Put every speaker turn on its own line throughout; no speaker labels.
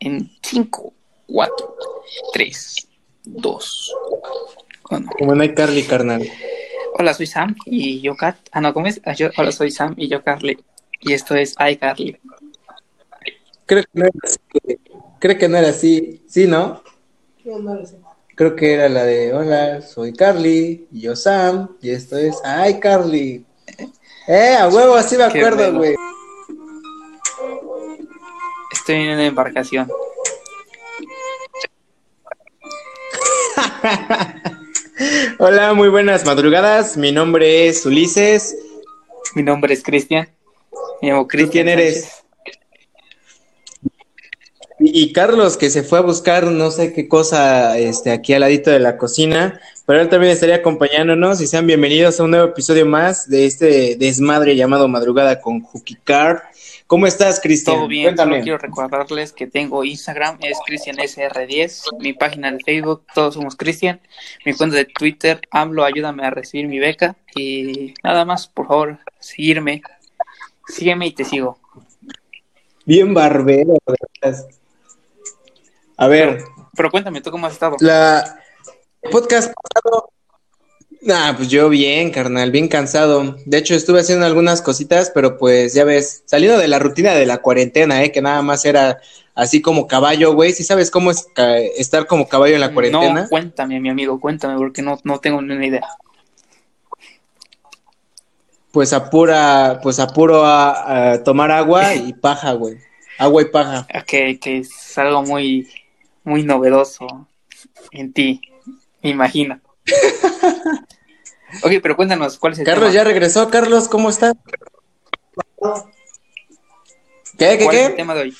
En 5, 4, 3, 2, 1.
Como no hay Carly, carnal.
Hola, soy Sam y yo Kat. Ah, no, ¿cómo es? Ah, yo- hola, soy Sam y yo Carly. Y esto es iCarly.
Creo que no era así. Creo que no era así. Sí, ¿no? Creo que era la de Hola, soy Carly y yo Sam y esto es Ay Carly. Eh, a huevo, así me acuerdo,
bueno.
güey.
Estoy en una embarcación.
Hola, muy buenas madrugadas. Mi nombre es Ulises.
Mi nombre es Cristian. Me llamo
¿Tú
Cristian.
quién eres? Y, y Carlos, que se fue a buscar no sé qué cosa este, aquí al ladito de la cocina, pero él también estaría acompañándonos y sean bienvenidos a un nuevo episodio más de este desmadre llamado Madrugada con Hookie Car. ¿Cómo estás, Cristian?
Todo bien,
Cuéntame.
solo quiero recordarles que tengo Instagram, es CristianSR10, mi página de Facebook, todos somos Cristian, mi cuenta de Twitter, AMLO, ayúdame a recibir mi beca y nada más, por favor, seguirme, sígueme y te sigo.
Bien barbero. veras. A ver,
Pero cuéntame, ¿tú cómo has estado?
la podcast pasado. Nah, pues yo bien, carnal, bien cansado. De hecho, estuve haciendo algunas cositas, pero pues ya ves, saliendo de la rutina de la cuarentena, eh, que nada más era así como caballo, güey. ¿Sí sabes cómo es estar como caballo en la cuarentena?
No, cuéntame, mi amigo, cuéntame, porque no, no tengo ni una idea.
Pues apura, pues apuro a, a tomar agua y paja, güey. Agua y paja.
Que, que es algo muy, muy novedoso en ti, me imagino. ok, pero cuéntanos, ¿cuál es el
Carlos
tema?
ya regresó. Carlos, ¿cómo estás? ¿Qué, qué,
¿Cuál es el
qué?
tema de hoy?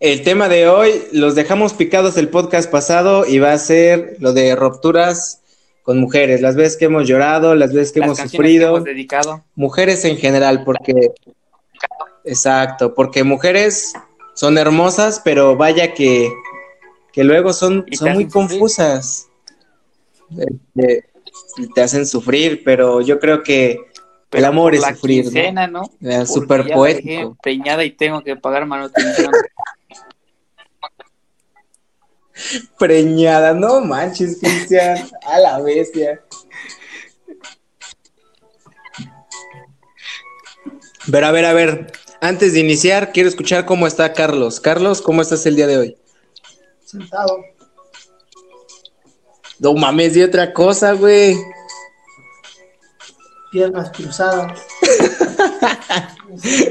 El tema de hoy, los dejamos picados el podcast pasado y va a ser lo de rupturas con mujeres, las veces que hemos llorado, las veces que
Las
hemos
que
sufrido,
hemos dedicado.
mujeres en general, porque, exacto, porque mujeres son hermosas, pero vaya que, que luego son, son muy confusas. Este, te hacen sufrir, pero yo creo que
Pero
el amor es
la
sufrir, ¿no?
quincena, ¿no? La
poético.
dejé preñada y tengo que pagar manutención.
Preñada, no manches, Cristian, a la bestia. Pero a ver, a ver, antes de iniciar, quiero escuchar cómo está Carlos. Carlos, ¿cómo estás el día de hoy?
sentado.
No mames, di otra cosa, güey.
piernas cruzadas.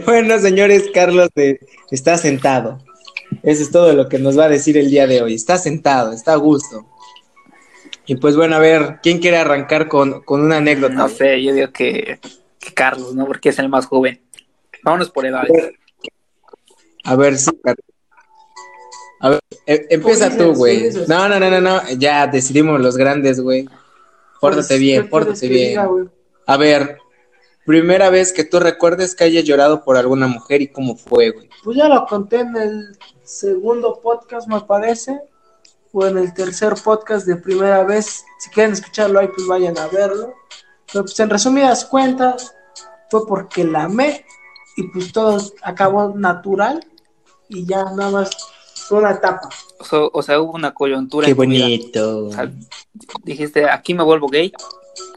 Bueno, señores, Carlos eh, está sentado. Eso es todo lo que nos va a decir el día de hoy. Está sentado, está a gusto. Y pues bueno, a ver, ¿quién quiere arrancar con, con una anécdota?
No sé, yo digo que, que Carlos, ¿no? Porque es el más joven. Vámonos por edades.
A ver, sí, Carlos. A ver, e- empieza
Tú
güey. No, no, no, no, no. Ya decidimos los grandes, güey. Pórtate
Pues,
bien,
¿qué
pórtate bien.
diga?
A ver, primera vez que tú recuerdes que hayas llorado por alguna mujer y cómo fue, güey.
Pues ya lo conté en el segundo podcast, me parece, o en el tercer podcast de primera vez. Si quieren escucharlo ahí, pues vayan a verlo. Pero pues en resumidas cuentas, fue porque la amé y pues todo acabó natural y ya nada más una etapa.
O sea, o sea, hubo una coyuntura
Qué bonito.
O sea, dijiste, aquí me vuelvo gay,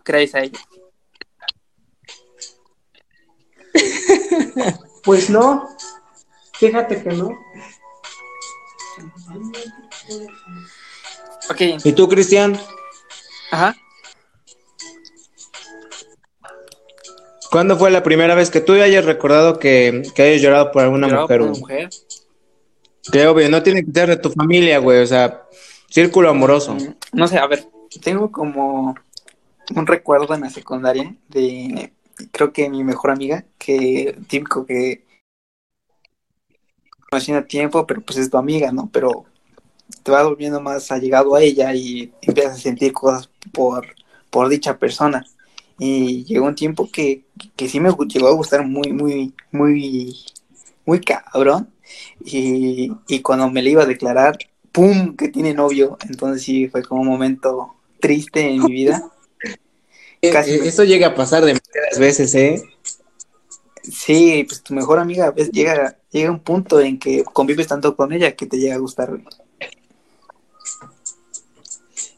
crees a ella.
Pues no, fíjate que no.
Ok,
¿Y tú, Cristian?
ajá.
¿Cuándo fue la primera vez que tú hayas recordado que, que hayas llorado por alguna mujer,
por una mujer.
Que obvio, no tiene que ser de tu familia, güey. O sea, círculo amoroso.
Mm, No sé, a ver, tengo como un recuerdo en la secundaria de, creo que mi mejor amiga, que típico que conocí a tiempo, pero pues es tu amiga, ¿no? Pero te vas volviendo más allegado a ella y empiezas a sentir cosas por, por dicha persona. Y llegó un tiempo que, que sí me llegó a gustar muy, muy, muy, muy cabrón. Y, y cuando me le iba a declarar, ¡pum! que tiene novio. Entonces sí fue como un momento triste en mi vida.
Eh,
Casi
eh,
me-
Eso llega a pasar demasiadas veces, ¿eh?
Sí, pues tu mejor amiga a veces llega, llega un punto en que convives tanto con ella que te llega a gustar.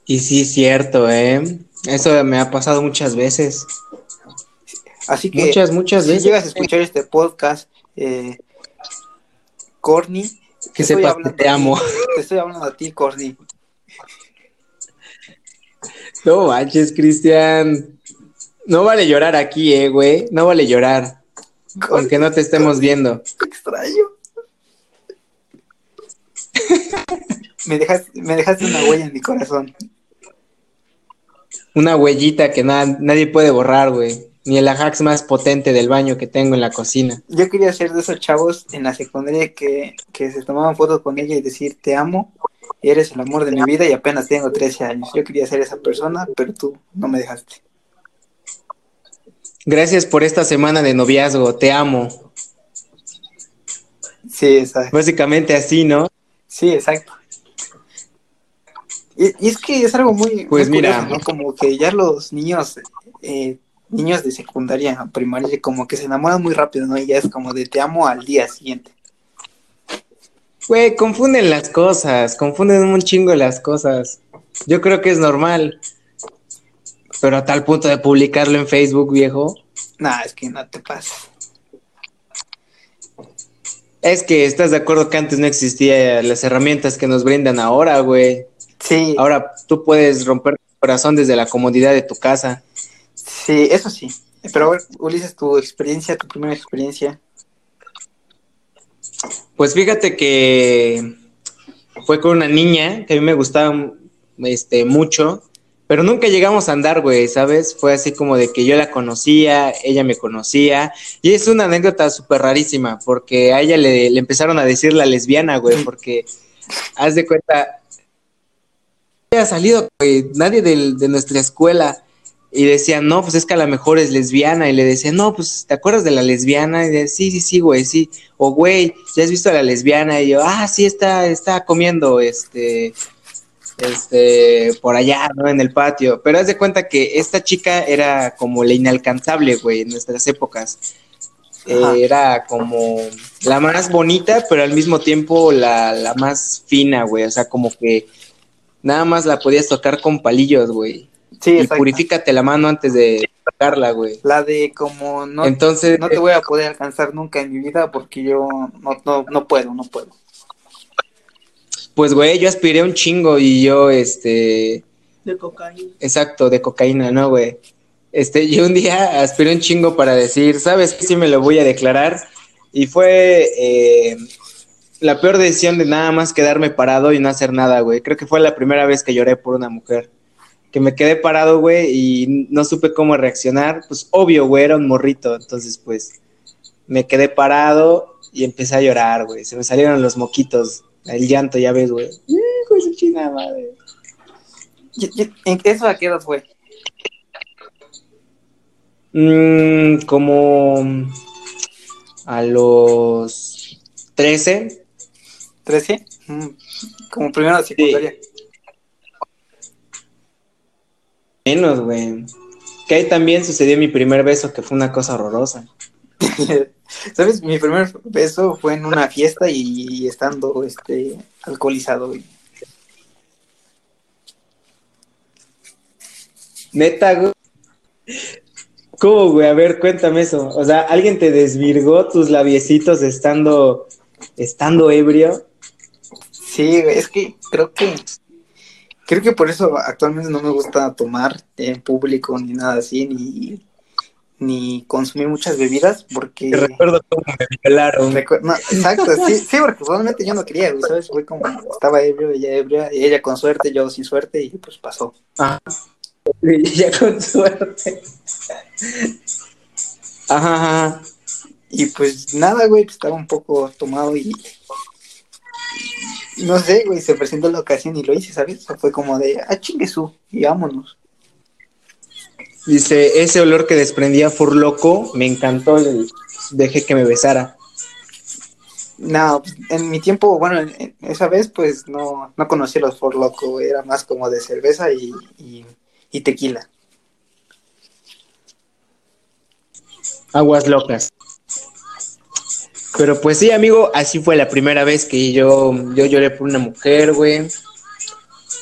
Y sí, es cierto, ¿eh? Eso me ha pasado muchas veces.
Así que
Muchas, muchas
si
veces.
llegas a escuchar este podcast, eh, Corny,
Que sepas que te amo.
Te estoy hablando a ti, Corny.
No manches, Cristian. No vale llorar aquí, eh, güey. No vale llorar. Aunque no te estemos viendo.
Extraño. me, dejaste, me dejaste una huella en mi corazón.
Una huellita que na- nadie puede borrar, güey. Ni el Ajax más potente del baño que tengo en la cocina.
Yo quería ser de esos chavos en la secundaria que, que se tomaban fotos con ella y decir te amo, eres el amor de mi vida y apenas tengo 13 años. Yo quería ser esa persona, pero tú no me dejaste.
Gracias por esta semana de noviazgo. Te amo.
Sí, exacto.
Básicamente así, ¿no?
Sí, exacto. Y, y es que es algo muy,
Pues
muy
mira.
curioso, ¿no? Como que ya los niños, eh, niños de secundaria, primaria, como que se enamoran muy rápido, ¿no? Y ya es como de te amo al día siguiente.
Güey, confunden las cosas. Confunden un chingo las cosas. Yo creo que es normal. Pero a tal punto de publicarlo en Facebook, viejo.
Nah, es que no te pases.
Es que estás de acuerdo que antes no existían las herramientas que nos brindan ahora, güey.
Sí,
Ahora tú puedes romper tu corazón desde la comodidad de tu casa.
Sí, eso sí. Pero a ver, Ulises, tu experiencia, tu primera experiencia.
Pues fíjate que fue con una niña que a mí me gustaba este, mucho, pero nunca llegamos a andar, güey, ¿sabes? Fue así como de que yo la conocía, ella me conocía, y es una anécdota súper rarísima, porque a ella le, le empezaron a decir la lesbiana, güey, porque haz de cuenta, había salido, güey, nadie del- de nuestra escuela. Y decía, no, pues es que a lo mejor es lesbiana. Y le decía, no, pues, ¿te acuerdas de la lesbiana? Y de, sí, sí, sí, güey, sí. O, güey, ¿ya has visto a la lesbiana? Y yo, ah, sí, está, está comiendo, este, este, por allá, ¿no? En el patio. Pero haz de cuenta que esta chica era como la inalcanzable, güey, en nuestras épocas. Eh, era como la más bonita, pero al mismo tiempo la, la más fina, güey. O sea, como que nada más la podías tocar con palillos, güey.
Sí,
Y purifícate la mano antes de tocarla, güey.
La de como no,
Entonces,
no te voy a poder alcanzar nunca en mi vida porque yo no, no, no puedo, no puedo.
pues, güey, yo aspiré un chingo y yo, este,
de cocaína.
exacto, de cocaína, ¿no, güey? Este, yo un día aspiré un chingo para decir, ¿sabes qué? Sí me lo voy a declarar. Y fue eh, la peor decisión de nada más quedarme parado y no hacer nada, güey. Creo que fue la primera vez que lloré por una mujer. Que me quedé parado, güey, y no supe cómo reaccionar. Pues obvio, güey, era un morrito. Entonces, pues, me quedé parado y empecé a llorar, güey. Se me salieron los moquitos, el llanto, ya ves, güey. Hijo de su chingada madre.
¿En eso a qué edad fue?
Mm, como a los 13.
¿13? Mm, Como primero de secundaria.
Menos, güey. Que ahí también sucedió mi primer beso, que fue una cosa horrorosa.
¿Sabes? Mi primer beso fue en una fiesta y, estando este alcoholizado, güey.
Neta, güey. ¿Cómo, güey? A ver, cuéntame eso. O sea, ¿alguien te desvirgó tus labiecitos estando, estando ebrio?
Sí, güey, es que creo que creo que por eso actualmente no me gusta tomar en público ni nada así, ni, ni consumir muchas bebidas, porque
Te recuerdo cómo me violaron.
Recu- no, exacto, sí, sí, porque probablemente yo no quería, güey, ¿sabes? Fue como, estaba ebrio, ella ebria, y ella con suerte, yo sin suerte, y pues pasó.
Ajá. ya con suerte. Ajá, ajá.
Y pues nada, güey, pues, estaba un poco tomado y no sé, güey, se presentó la ocasión y lo hice, ¿sabes? Fue como de, ah, chingue su, y vámonos.
Dice, ese olor que desprendía Furloco me encantó, y dejé que me besara.
No, pues, en mi tiempo, bueno, en- en esa vez, pues no, no conocí los For Loco, güey, era más como de cerveza y, y, y tequila.
Aguas locas. Pero pues sí, amigo, así fue la primera vez que yo, yo lloré por una mujer, güey.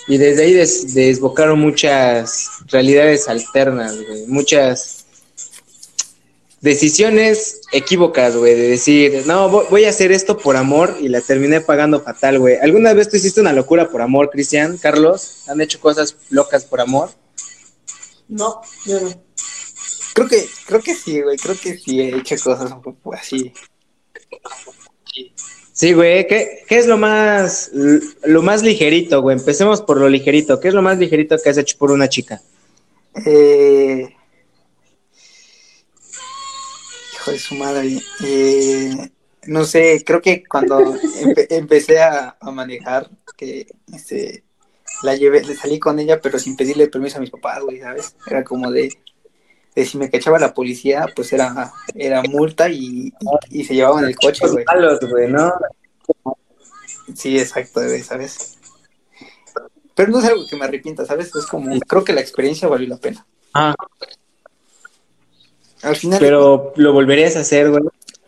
Y desde ahí des- desbocaron muchas realidades alternas, güey. Muchas decisiones equívocas, güey. De decir, no, vo- voy a hacer esto por amor y la terminé pagando fatal, güey. ¿Alguna vez tú hiciste una locura por amor, Cristian? Carlos, ¿han hecho cosas locas por amor?
No, yo no.
Creo que, creo que sí, güey. Creo que sí he hecho cosas un poco así.
Sí, güey, ¿qué, qué es lo más, lo más ligerito, güey? Empecemos por lo ligerito. ¿Qué es lo más ligerito que has hecho por una chica?
Eh... Hijo de su madre. Eh... No sé, creo que cuando empe- empecé a, manejar, que este, la llevé, le salí con ella, pero sin pedirle permiso a mis papás, güey, ¿sabes? Era como de, de si me cachaba la policía, pues era, era multa y, y, y se llevaban el coche, güey.
malos, güey, ¿no?
Sí, exacto, güey, ¿sabes? Pero no es algo que me arrepienta, ¿sabes? Es como, creo que la experiencia valió la pena.
Ah,
Al final,
pero lo volverías a hacer, güey.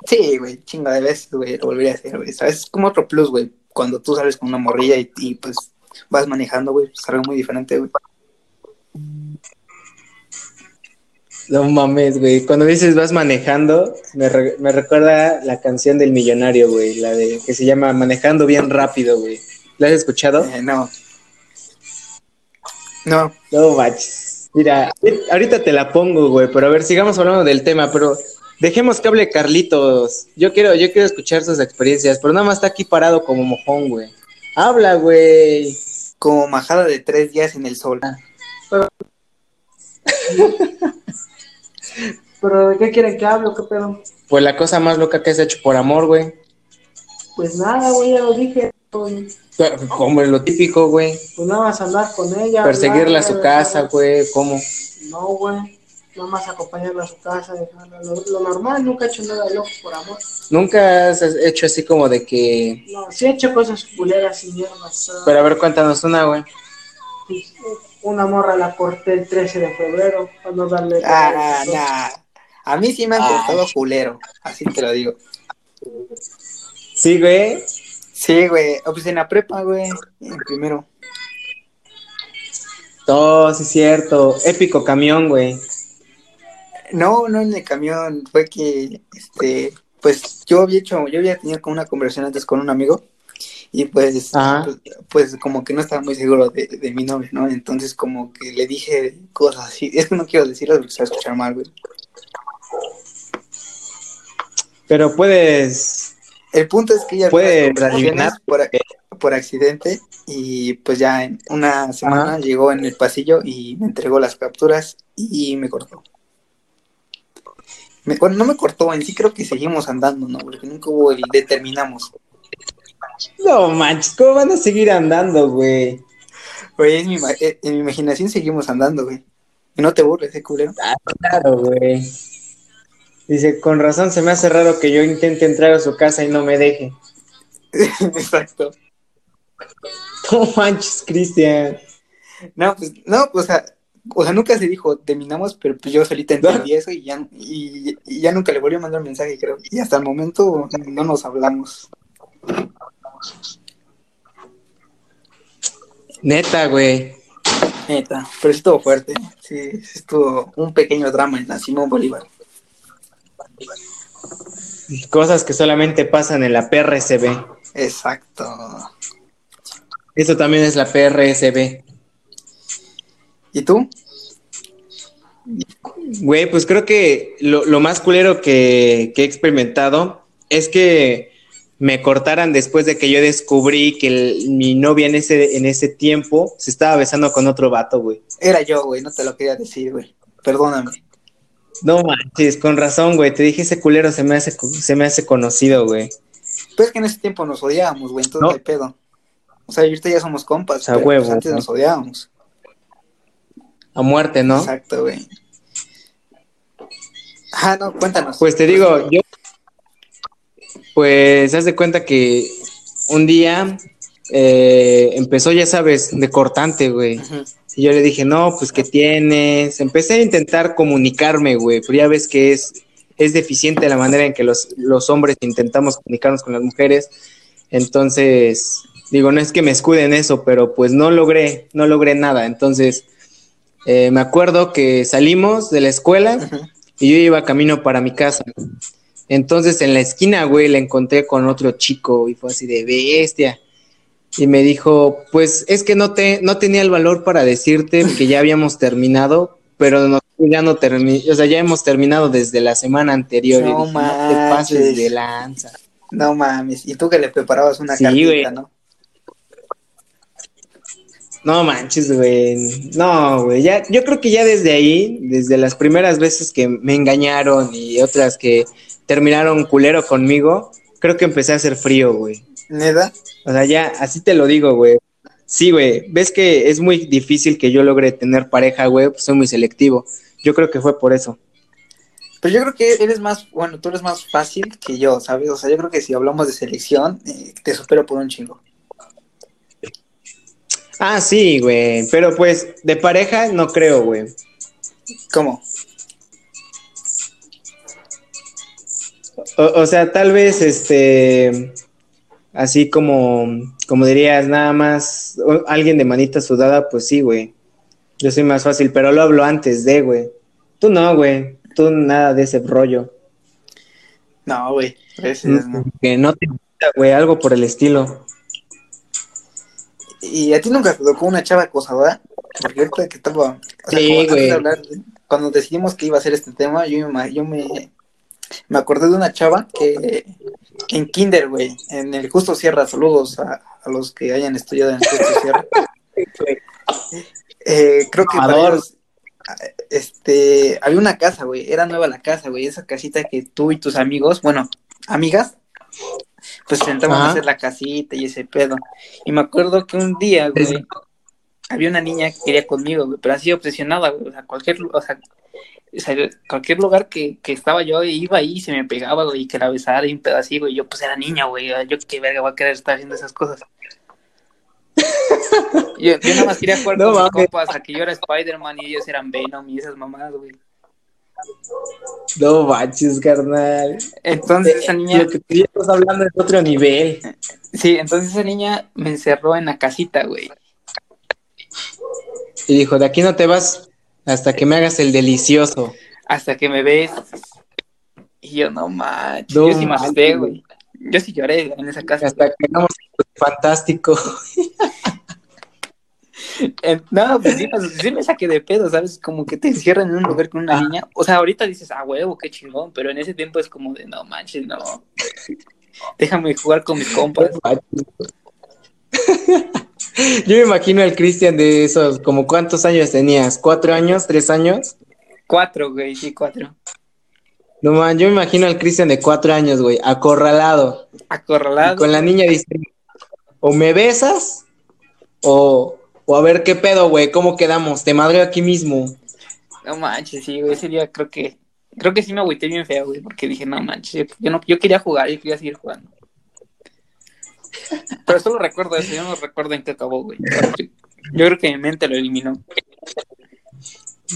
sí, güey, chinga de veces, güey, lo volvería a hacer, güey, ¿sabes? Es como otro plus, güey, cuando tú sales con una morrilla y, y, pues vas manejando, güey, es algo muy diferente, güey.
No mames, güey. Cuando dices vas manejando, me, re- me recuerda la canción del millonario, güey. La de que se llama Manejando bien rápido, güey. ¿La has escuchado?
Eh, no. No,
No manches. Mira, ahorita te la pongo, güey, pero a ver, sigamos hablando del tema, pero dejemos que hable Carlitos. Yo quiero, yo quiero escuchar sus experiencias, pero nada más está aquí parado como mojón, güey. Habla, güey.
como majada de tres días en el sol.
Pero ¿de qué quieren que hable o qué pedo?
Pues la cosa más loca que has hecho por amor, güey.
Pues nada, güey, ya lo dije. Pues
Como lo típico, güey.
nada más andar con ella.
Perseguirla a su casa, güey. ¿Cómo?
No, güey. Nada más acompañarla a su casa, dejarla. Lo, lo normal, nunca he hecho nada loco por amor.
Nunca has hecho así como de que.
No, sí he hecho cosas culeras y mierdas.
Pero a ver, cuéntanos una, güey.
pues, una morra la corté el 13 de febrero para no darle.
Ah, nah. A mí sí me han
Ah.
cortado culero, así te lo digo.
Sí, güey.
Sí, güey, oh, pues en la prepa, güey, en primero.
Todo, sí, cierto. Épico camión, güey.
No, no en el camión, fue que, este, pues yo había hecho, yo había tenido como una conversación antes con un amigo y pues, pues, pues como que no estaba muy seguro de, de mi novia, ¿no? Entonces como que le dije cosas así, es que no quiero decirlo porque se va a escuchar mal, güey.
Pero puedes.
El punto es que ella
adivinar.
por, por accidente y pues ya en una semana
Ajá.
llegó en el pasillo y me entregó las capturas y me cortó. Me- bueno, no me cortó, en sí creo que seguimos andando, ¿no? Porque nunca hubo el determinamos.
No manches, ¿cómo van a seguir andando, güey?
Güey, en mi, ima- eh, en mi imaginación seguimos andando, güey. Y no te burles, eh, culero.
Ah, claro, güey. Dice, con razón se me hace raro que yo intente entrar a su casa y no me deje.
Exacto.
No manches, Cristian.
No, pues, no, pues, o sea, o sea, nunca se dijo terminamos, pero pues yo solita entendí eso y ya, y, y ya nunca le volví a mandar mensaje, creo. Y hasta el momento no nos hablamos.
Neta, güey.
Neta, pero estuvo fuerte. Sí, estuvo un pequeño drama en la Simón Bolívar.
Cosas que solamente pasan en la PRSB.
Exacto.
Eso también es la PRSB.
¿Y tú?
Güey, pues creo que lo, lo más culero que, que he experimentado es que me cortaran después de que yo descubrí que el- mi novia en ese, en ese tiempo se estaba besando con otro vato, güey.
Era yo, güey, no te lo quería decir, güey. Perdóname.
No manches, con razón, güey. Te dije ese culero se me hace, se me hace conocido, güey.
Pues es que en ese tiempo nos odiábamos, güey, entonces
No.
hay pedo. O sea, ahorita ya somos compas,
A
pero
huevo,
pues antes
¿no?
nos odiábamos.
A muerte, ¿no?
Exacto, güey. Ah, no, cuéntanos.
Pues te digo, yo. Pues haz de cuenta que un día eh, empezó, ya sabes, de cortante, güey. Y yo le dije, no, pues ¿qué tienes? Empecé a intentar comunicarme, güey, pero ya ves que es, es deficiente la manera en que los, los hombres intentamos comunicarnos con las mujeres. Entonces, digo, no es que me escude en eso, pero pues no logré, no logré nada. Entonces, eh, me acuerdo que salimos de la escuela y yo iba camino para mi casa. Entonces en la esquina, güey, la encontré con otro chico y fue así de bestia. Y me dijo, pues es que no, te, no tenía el valor para decirte que ya habíamos terminado, pero no, ya no terminó, o sea, ya hemos terminado desde la semana anterior.
No,
y no te pases de lanza.
No mames, y tú que le preparabas una sí, cartita, ¿no?
No manches, güey. No, güey. Ya, yo creo que ya desde ahí, desde las primeras veces que me engañaron y otras que terminaron culero conmigo, creo que empecé a hacer frío, güey.
¿Neda?
O sea, ya, así te lo digo, güey. Sí, güey. Ves que es muy difícil que yo logre tener pareja, güey. Pues soy muy selectivo. Yo creo que fue por eso.
Pero yo creo que eres más, bueno, tú eres más fácil que yo, ¿sabes? O sea, yo creo que si hablamos de selección, eh, te supero por un chingo.
Ah, sí, güey. Pero pues, de pareja no creo, güey.
¿Cómo?
O, o, sea, tal vez, este, así como, como dirías, nada más alguien de manita sudada, pues sí, güey. Yo soy más fácil, pero lo hablo antes de, güey. Tú no, güey. Tú nada de ese rollo.
No, güey.
No. Que no te gusta, güey, algo por el estilo.
¿Y a ti nunca te tocó una chava acosadora? Porque ahorita que estaba... O sea,
sí, güey.
Hablar, cuando decidimos que iba a ser este tema, yo me, yo me, me acordé de una chava que en Kinder, güey, en el Justo Sierra, saludos a, a los que hayan estudiado en el Justo Sierra. eh, creo que para ellos, este, había una casa, güey, era nueva la casa, güey, esa casita que tú y tus amigos, bueno, amigas, pues sentamos a hacer la casita y ese pedo. Y me acuerdo que un día, güey, había una niña que quería conmigo, güey, pero así obsesionada, güey, o sea, cualquier, o sea, o sea, cualquier lugar que, que estaba yo iba ahí y se me pegaba, güey, y que la besara y un pedacito, güey, yo pues era niña, güey, yo qué verga voy a querer estar haciendo esas cosas. yo, yo nada más quería jugar no, con mis compas a que yo era Spider-Man y ellos eran Venom y esas mamadas, güey.
No manches, carnal.
Entonces esa niña.
Lo que tú ya estás hablando es otro nivel.
Sí, entonces esa niña me encerró en la casita, güey.
Y dijo: De aquí no te vas hasta que me hagas el delicioso.
Hasta que me ves. Y yo, no manches. No, yo sí me güey. Yo sí lloré en esa casa.
Hasta que hagamos fantástico.
No, pues sí, pues, sí, me saqué de pedo, ¿sabes? Como que te encierran en un lugar con una niña. O sea, ahorita dices, ah, huevo, qué chingón, pero en ese tiempo es como de, no manches, no. Déjame jugar con mis compas.
Yo me imagino al Cristian de esos, como cuántos años tenías, ¿cuatro años, tres años?
Cuatro, güey, sí, cuatro.
No man, yo me imagino al Cristian de cuatro años, güey, acorralado.
Acorralado.
Y con la niña dice, o me besas, o, o a ver qué pedo, güey, ¿cómo quedamos? Te madreo aquí mismo.
No manches, sí, güey, ese día creo que, creo que sí me agüité bien feo, güey, porque dije, no manches, yo, no, yo quería jugar, yo quería seguir jugando. Pero solo recuerdo eso, yo no recuerdo en qué acabó, güey. Yo creo que mi mente lo eliminó.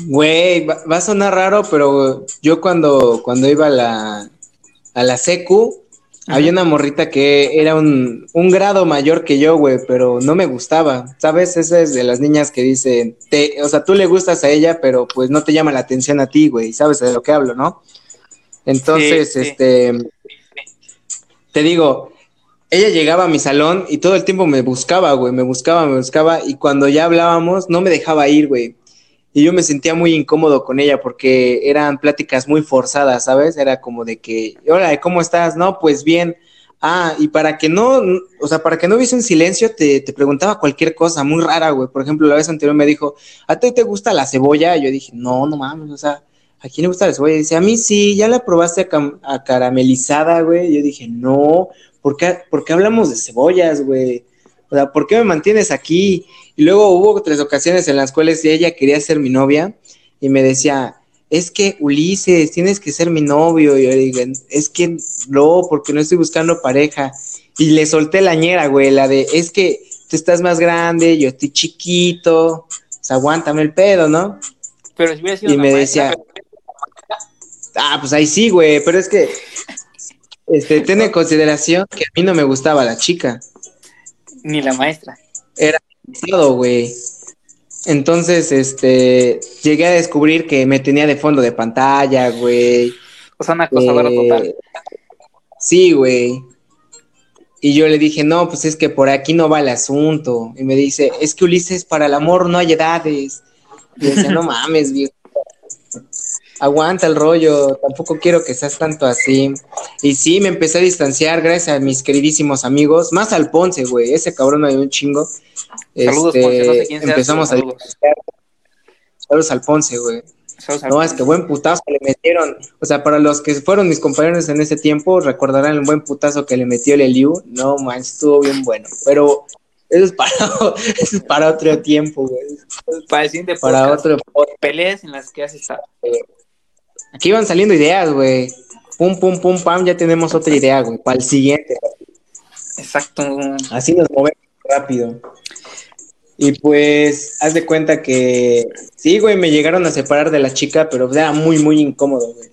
Güey, va, va, a sonar raro, pero yo cuando, cuando iba a la, a la secu, Ajá. había una morrita que era un, un grado mayor que yo, güey, pero no me gustaba, ¿sabes? Esa es de las niñas que dicen, te, o sea, tú le gustas a ella, pero pues no te llama la atención a ti, güey, ¿sabes de lo que hablo, no? Entonces, sí, sí. este, te digo, ella llegaba a mi salón y todo el tiempo me buscaba, güey, me buscaba, me buscaba y cuando ya hablábamos no me dejaba ir, güey. Y yo me sentía muy incómodo con ella porque eran pláticas muy forzadas, ¿sabes? Era como de que, hola, ¿cómo estás? No, pues bien. Ah, y para que no, o sea, para que no hubiese un silencio, te, te preguntaba cualquier cosa muy rara, güey. Por ejemplo, la vez anterior me dijo, ¿a ti te gusta la cebolla? Yo dije, no, no mames, o sea, ¿a quién le gusta la cebolla? Y dice, a mí sí, ¿ya la probaste a, caramelizada, güey? Yo dije, no, ¿por qué, ¿por qué hablamos de cebollas, güey? O sea, ¿por qué me mantienes aquí? Y luego hubo tres ocasiones en las cuales ella quería ser mi novia y me decía, es que Ulises, tienes que ser mi novio. Y yo le digo, es que no, porque no estoy buscando pareja. Y le solté la ñera, güey, la de, es que tú estás más grande, yo estoy chiquito, o sea, aguántame el pedo, ¿no?
Pero si hubiera sido
y me decía, Ah, pues ahí sí, güey, pero es que, este, ten en consideración que a mí no me gustaba la chica.
Ni la maestra.
Era todo, güey. Entonces, este, llegué a descubrir que me tenía de fondo de pantalla, güey.
O sea, una acosadora
Eh,
total.
Sí, güey. Y yo le dije, no, pues es que por aquí no va el asunto. Y me dice, es que Ulises, para el amor no hay edades. Y yo decía, no mames, viejo. Aguanta el rollo, tampoco quiero que seas tanto así. Y sí, me empecé a distanciar gracias a mis queridísimos amigos, más al Ponce, güey, ese cabrón me dio un chingo.
Saludos,
Este,
Ponce, no sé quién
empezamos a distanciar. Saludos al Ponce, güey.
Saludos al
No, es que buen putazo le metieron. O sea, para los que fueron mis compañeros en ese tiempo, recordarán el buen putazo que le metió el Eliu. No, man, estuvo bien bueno. Pero eso es para, eso es para otro tiempo, güey.
Para el siguiente
Para
podcast,
otro.
peleas en las que has estado.
Aquí van saliendo ideas, güey. Pum, pum, pum, pam, ya tenemos otra idea, güey. Para el siguiente.
Exacto.
Así nos movemos rápido. Y pues, haz de cuenta que sí, güey, me llegaron a separar de la chica, pero era muy, muy incómodo, güey.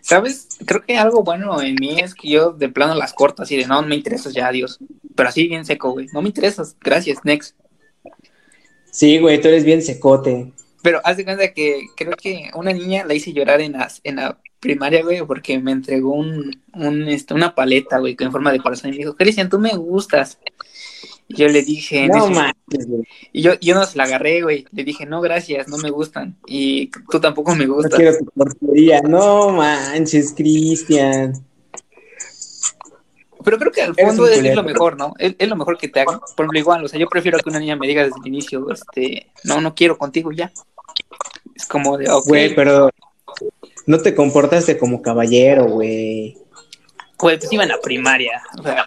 ¿Sabes? Creo que algo bueno en mí es que yo de plano las corto así de no, no me interesas ya, adiós. Pero así bien seco, güey. No me interesas. Gracias, next.
Sí, güey, tú eres bien secote.
Pero haz de cuenta que creo que una niña la hice llorar en, las, en la primaria, güey, porque me entregó un, un, este, una paleta, güey, en forma de corazón. Y me dijo, Cristian, tú me gustas. Y yo le dije,
No güey.
y yo, yo no se la agarré, güey. Le dije, no, gracias, no me gustan. Y tú tampoco me
No
gustas.
quiero tu porquería. No manches, Cristian.
Pero creo que al fondo es, es lo mejor, ¿no? Es, es lo mejor que te hagan. Por ejemplo, igual, o sea, yo prefiero que una niña me diga desde el inicio, este, no, no quiero contigo ya. Es como de, ok,
Güey, pero no te comportaste como caballero, güey.
güey, pues iba en la primaria. O sea,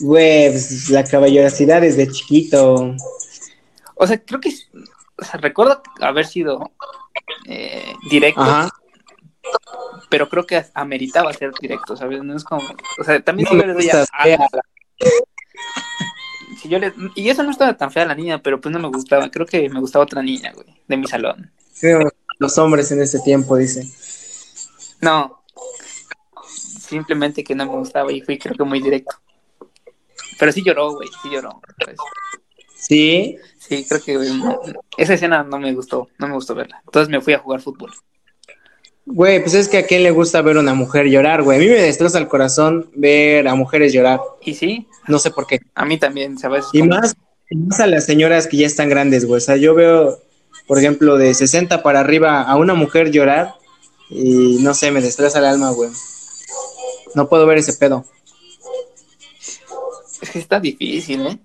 Güey, pues, la caballerosidad desde chiquito.
o sea creo que, o sea, recuerdo haber sido eh, directo,
Ajá.
pero creo que ameritaba ser directo, ¿sabes? No es como, o sea, también
No
le doy a, a-. si yo le, y eso no estaba tan fea la niña, pero pues no me gustaba. Creo que me gustaba otra niña, güey, de mi salón.
Sí, Los hombres en ese tiempo, dice.
No. Simplemente que no me gustaba y fui creo que muy directo. Pero sí lloró, güey, sí lloró. pues.
Sí.
Sí, creo que güey, no- esa escena no me gustó, no me gustó verla. Entonces me fui a jugar fútbol.
Güey, pues es que a quién le gusta ver a una mujer llorar, güey. A mí me destroza el corazón ver a mujeres llorar.
Y sí,
No sé por qué.
a mí también, ¿sabes?
Y más, y más a las señoras que ya están grandes, güey. O sea, yo veo, por ejemplo, de 60 para arriba a una mujer llorar y no sé, me destroza el alma, güey. No puedo ver ese pedo.
Es que está difícil, ¿eh?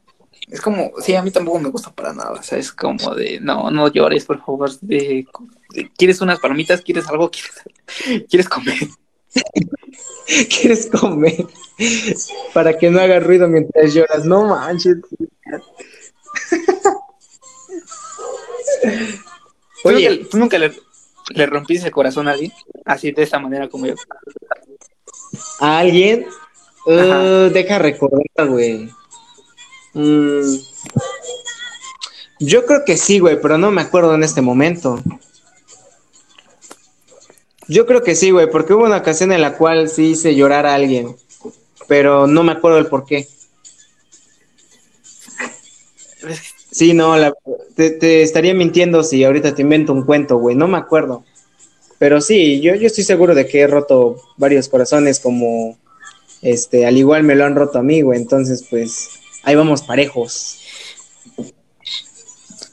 Es como, sí, a mí tampoco me gusta para nada. O sea, es como de, no, no llores, por favor. de- de- ¿Quieres unas palomitas? ¿Quieres algo? ¿Quieres, ¿quieres comer?
¿Quieres comer? Para que no haga ruido mientras lloras. No manches.
¿Tú
Oye,
nunca, tú nunca le, le rompiste el corazón a alguien? Así, de esta manera como yo.
¿a alguien? Uh, deja recordar, güey. Mm, yo creo que sí, güey, pero no me acuerdo en este momento. Yo creo que sí, güey, porque hubo una ocasión en la cual sí hice llorar a alguien, pero no me acuerdo el por qué. Sí, no, la- te, te estaría mintiendo si ahorita te invento un cuento, güey, no me acuerdo. Pero sí, yo, yo estoy seguro de que he roto varios corazones como, este, al igual me lo han roto a mí, güey, entonces pues ahí vamos parejos.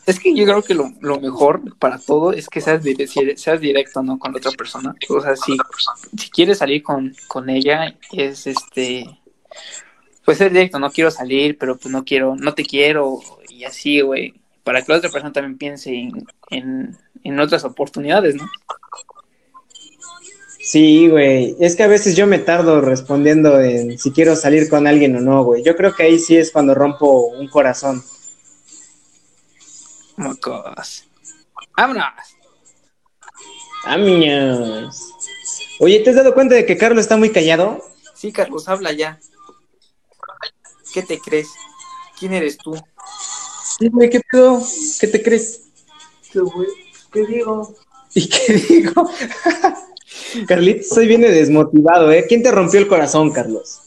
Es que yo creo que lo, mejor para todo es que seas directo, ¿no? Con la otra persona. O sea, si, si quieres salir con, con ella, es este. Pues ser directo, no quiero salir, pero pues no quiero, no te quiero, y así, güey. Para que la otra persona también piense en, en, en otras oportunidades, ¿no?
Sí, güey, es que a veces yo me tardo respondiendo en si quiero salir con alguien o no, güey. Yo creo que ahí sí es cuando rompo un corazón.
Mocos. ¡Vámonos!
Amigos. Oye, ¿te has dado cuenta de que Carlos está muy callado?
Sí, Carlos, habla ya. ¿Qué te crees? ¿Quién eres tú?
Sí, güey, ¿qué pedo? ¿Qué te crees?
¿Qué, güey? ¿Qué digo?
¿Y qué digo? Carlitos, soy viene desmotivado, ¿eh? ¿Quién te rompió el corazón, Carlos?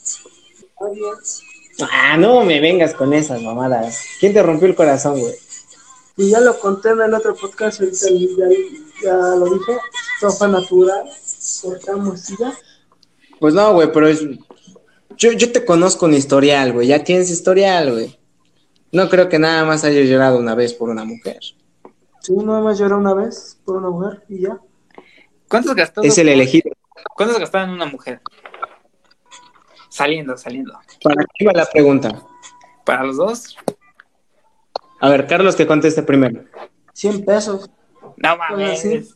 Ah, no me vengas con esas mamadas. ¿Quién te rompió el corazón, güey?
Y ya lo conté en el otro podcast, ahorita ya, ya lo dije, todo fue natural, cortamos y ya.
Pues no, güey, pero es... yo, yo te conozco un historial, güey, ya tienes historial, güey. No creo que nada más hayas llorado una vez por una mujer.
Sí, nada más lloré una vez por una mujer y ya.
¿Cuántos gastó?
Es el elegido.
¿Cuántos gastaban en una mujer? Saliendo, saliendo.
¿Para qué va la pregunta?
¿Para los dos?
A ver, Carlos, que conteste primero.
100 pesos.
No mames.
sí.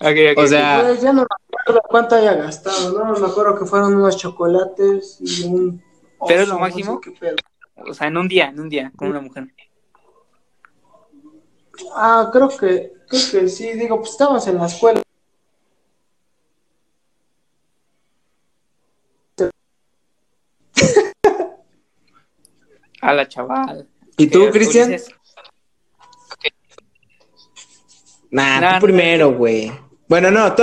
Ok, ok.
O sea-.
Pues ya no me acuerdo cuánto haya gastado, ¿no? Me acuerdo que fueron unos chocolates y un...
¿Pero es lo
no
máximo?
sé qué pedo.
O sea, en un día, en un día, con una mujer.
Ah, creo que, creo que sí, digo, pues estábamos en la escuela.
A la chaval.
¿Y tú, Cristian? Nah, tú primero, güey. Bueno, no, tú,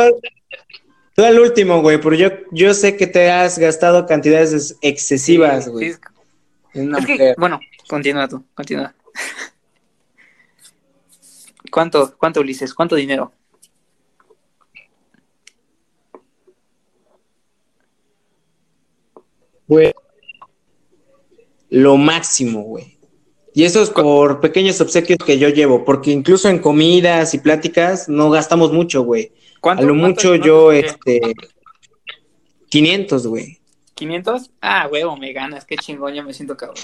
tú al último, güey, pero yo, yo sé que te has gastado cantidades es- excesivas, güey.
sí, es que, bueno, continúa tú, continúa. ¿Cuánto, cuánto, Ulises? ¿Cuánto dinero?
Güey. Lo máximo, güey. Y eso es por pequeños obsequios que yo llevo, porque incluso en comidas y pláticas no gastamos mucho, güey. A
¿Cuánto?
lo
cuánto-
mucho yo, este, 500, güey.
¿500? Ah, huevo, me ganas, qué chingón, ya me siento cabrón.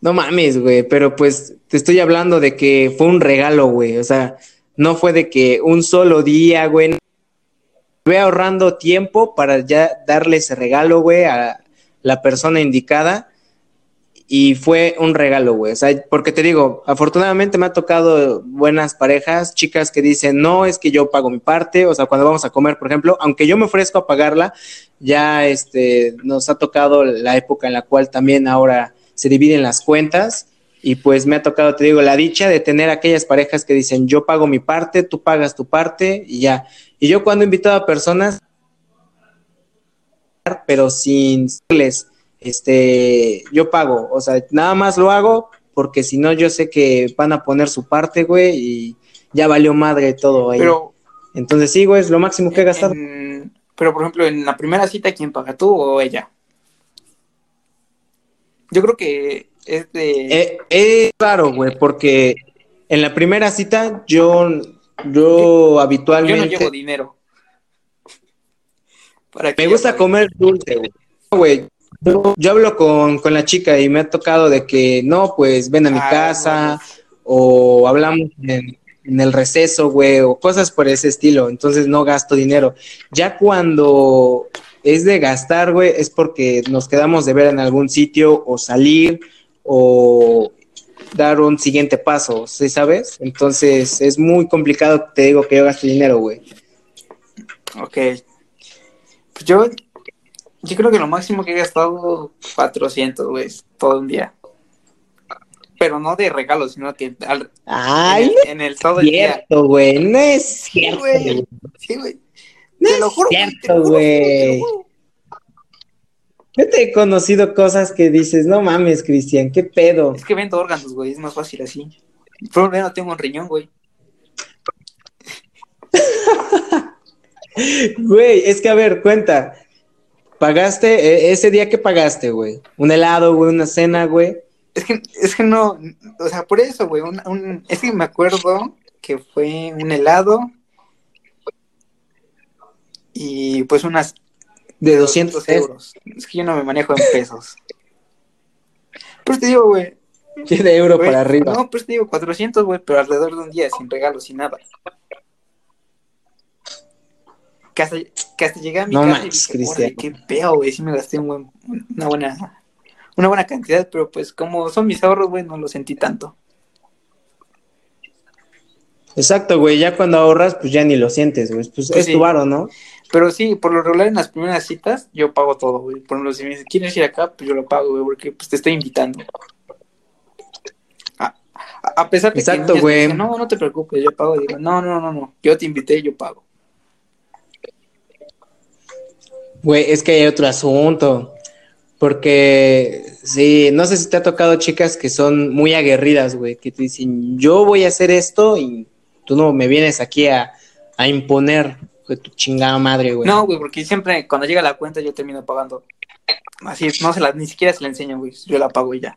No mames, güey, pero pues te estoy hablando de que fue un regalo, güey. O sea, no fue de que un solo día, güey. Voy ahorrando tiempo para ya darle ese regalo, güey, a la persona indicada. Y fue un regalo, güey. O sea, porque te digo, afortunadamente me ha tocado buenas parejas, chicas que dicen, no, es que yo pago mi parte. O sea, cuando vamos a comer, por ejemplo, aunque yo me ofrezco a pagarla, ya este, nos ha tocado la época en la cual también ahora se dividen las cuentas y pues me ha tocado, te digo, la dicha de tener aquellas parejas que dicen yo pago mi parte, tú pagas tu parte y ya. Y yo cuando he invitado a personas, pero sin este, yo pago, o sea, nada más lo hago porque si no yo sé que van a poner su parte, güey, y ya valió madre todo ahí.
Pero,
Entonces sí, güey, es lo máximo que he gastado.
en- pero por ejemplo, en la primera cita, ¿quién paga, tú o ella? Yo creo que es de...
Eh, es raro, güey, porque en la primera cita yo, yo
yo
habitualmente
no llevo dinero. Para
me gusta comer dulce, güey. Yo, yo hablo con, con la chica y me ha tocado de que no, pues ven a mi
Ah,
casa o hablamos en, en el receso, güey, o cosas por ese estilo. Entonces no gasto dinero. Ya cuando es de gastar, güey, es porque nos quedamos de ver en algún sitio o salir o dar un siguiente paso, ¿sí sabes? Entonces es muy complicado, te digo, que yo gaste dinero, güey.
Ok. Pues yo, yo creo que lo máximo que he gastado 400, güey, todo un día. Pero no de regalo, sino que al-
Ay,
en, el, en el todo el día.
cierto, no es cierto,
güey. Sí, güey.
No
Te lo juro,
cierto, güey. Yo te he conocido cosas que dices, no mames, Cristian, qué pedo.
Es que vendo órganos, güey, es más fácil así. No tengo un riñón, güey.
Güey, es que a ver, cuenta. Pagaste, eh, ese día que pagaste, güey. Un helado, güey, una cena, güey.
Es que, es que no, o sea, por eso, güey, un, un- es que me acuerdo que fue un helado y pues unas
De 200 pesos.
euros. Es que yo no me manejo en pesos. Pues te digo, güey.
De euro
güey,
para arriba.
No, pues te digo 400, güey, pero alrededor de un día, sin regalos, sin nada. Que hasta, que hasta llegué a mi
No
casa
manches,
y dije, "Órale,
Cristian.
qué peo, güey, sí me gasté un buen- una buena una buena cantidad, pero pues como son mis ahorros, güey, no lo sentí tanto.
Exacto, güey. Ya cuando ahorras, pues ya ni lo sientes, güey. Pues,
Pues
es
sí.
tu varo, ¿no?
Pero sí, por lo regular en las primeras citas yo pago todo, güey. Por ejemplo, si me dicen, ¿quieres ir acá? Pues yo lo pago, güey, porque pues te estoy invitando. A a pesar de
Exacto,
que
güey.
no, no te preocupes, yo pago. Digo, no, no, no, no, yo te invité, yo pago.
Güey, es que hay otro asunto. Porque, sí, no sé si te ha tocado chicas que son muy aguerridas, güey, que te dicen, yo voy a hacer esto y tú no me vienes aquí a, a imponer de tu chingada madre, güey.
No, güey, porque siempre cuando llega la cuenta yo termino pagando. Así, no se la, ni siquiera se la enseño, güey, yo la pago y ya.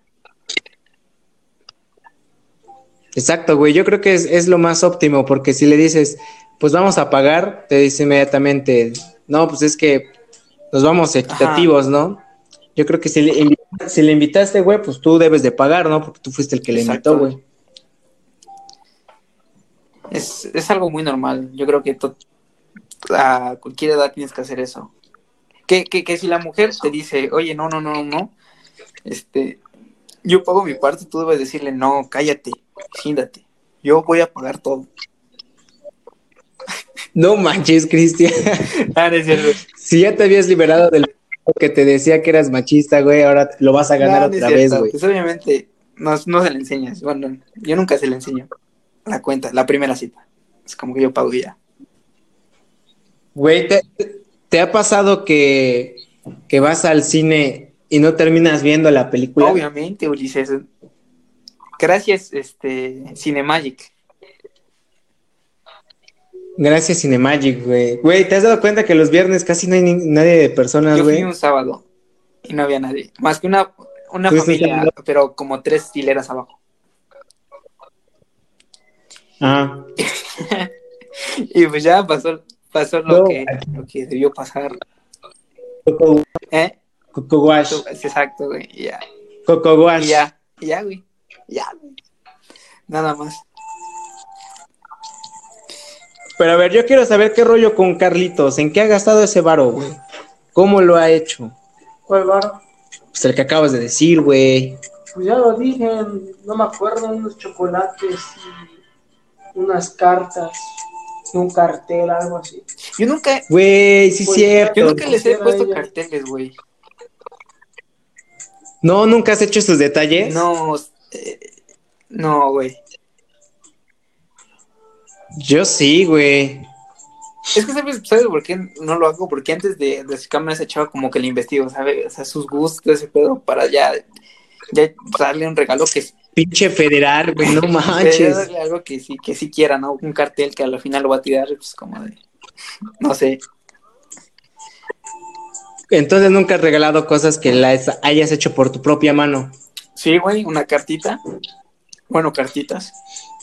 Exacto, güey, yo creo que es, es lo más óptimo, porque si le dices, pues vamos a pagar, te dice inmediatamente, no, pues es que nos vamos equitativos, ¿no? Yo creo que si le, si le invitaste, güey, pues tú debes de pagar, ¿no? Porque tú fuiste el que le invitó, güey.
Es, es algo muy normal. Yo creo que to- a cualquier edad tienes que hacer eso. Que, que, que si la mujer te dice, oye, no, no, no, no, este, yo pago mi parte, tú debes decirle, no, cállate, siéntate, yo voy a pagar todo.
No manches, Cristian.
Ah, no es cierto.
si ya te habías liberado del que te decía que eras machista, güey, ahora lo vas a ganar
No, no es
otra
cierto.
vez, güey.
Pues obviamente no, no se le enseñas. Bueno, yo nunca se le enseño la cuenta, la primera cita. Es como que yo pago ya.
Güey, ¿te, te ha pasado que, que vas al cine y no terminas viendo la película?
Obviamente, Ulises. Gracias, este, Cinemagic.
Gracias, Cinemagic, güey. Güey, ¿te has dado cuenta que los viernes casi no hay ni- nadie de personas,
Yo fui
güey?
un sábado y no había nadie. Más que una, una
¿Fuiste un
familia, pero como tres hileras abajo.
Ah,
Y pues ya pasó, pasó lo,
No.
que, lo que debió pasar.
Coco,
¿Eh?
Coco Wash.
Exacto, güey. Ya.
Coco Wash.
Ya. ya, güey. Ya, güey. Nada más.
Pero a ver, yo quiero saber qué rollo con Carlitos. ¿En qué ha gastado ese varo, güey? ¿Cómo lo ha hecho?
¿Cuál bar?
Pues el que acabas de decir, güey.
Pues ya lo dije, no me acuerdo, unos chocolates y unas cartas un cartel, algo así.
Yo nunca,
Güey, sí,
Pues,
cierto.
yo nunca les he puesto
ella.
carteles, güey.
No, nunca has hecho estos detalles.
No, eh, no, güey.
Yo sí, güey.
Es que sabes, ¿sabes por qué no lo hago? Porque antes de, de acercarme a esa chava como que le investigo, ¿sabes? O sea, sus gustos, ese pedo, para ya, ya darle un regalo que
Pinche federal, güey, no manches.
algo que sí, que sí quiera, ¿no? Un cartel que al final lo va a tirar, pues como de, no sé.
Entonces nunca has regalado cosas que las hayas hecho por tu propia mano.
Sí, güey, una cartita. Bueno, cartitas.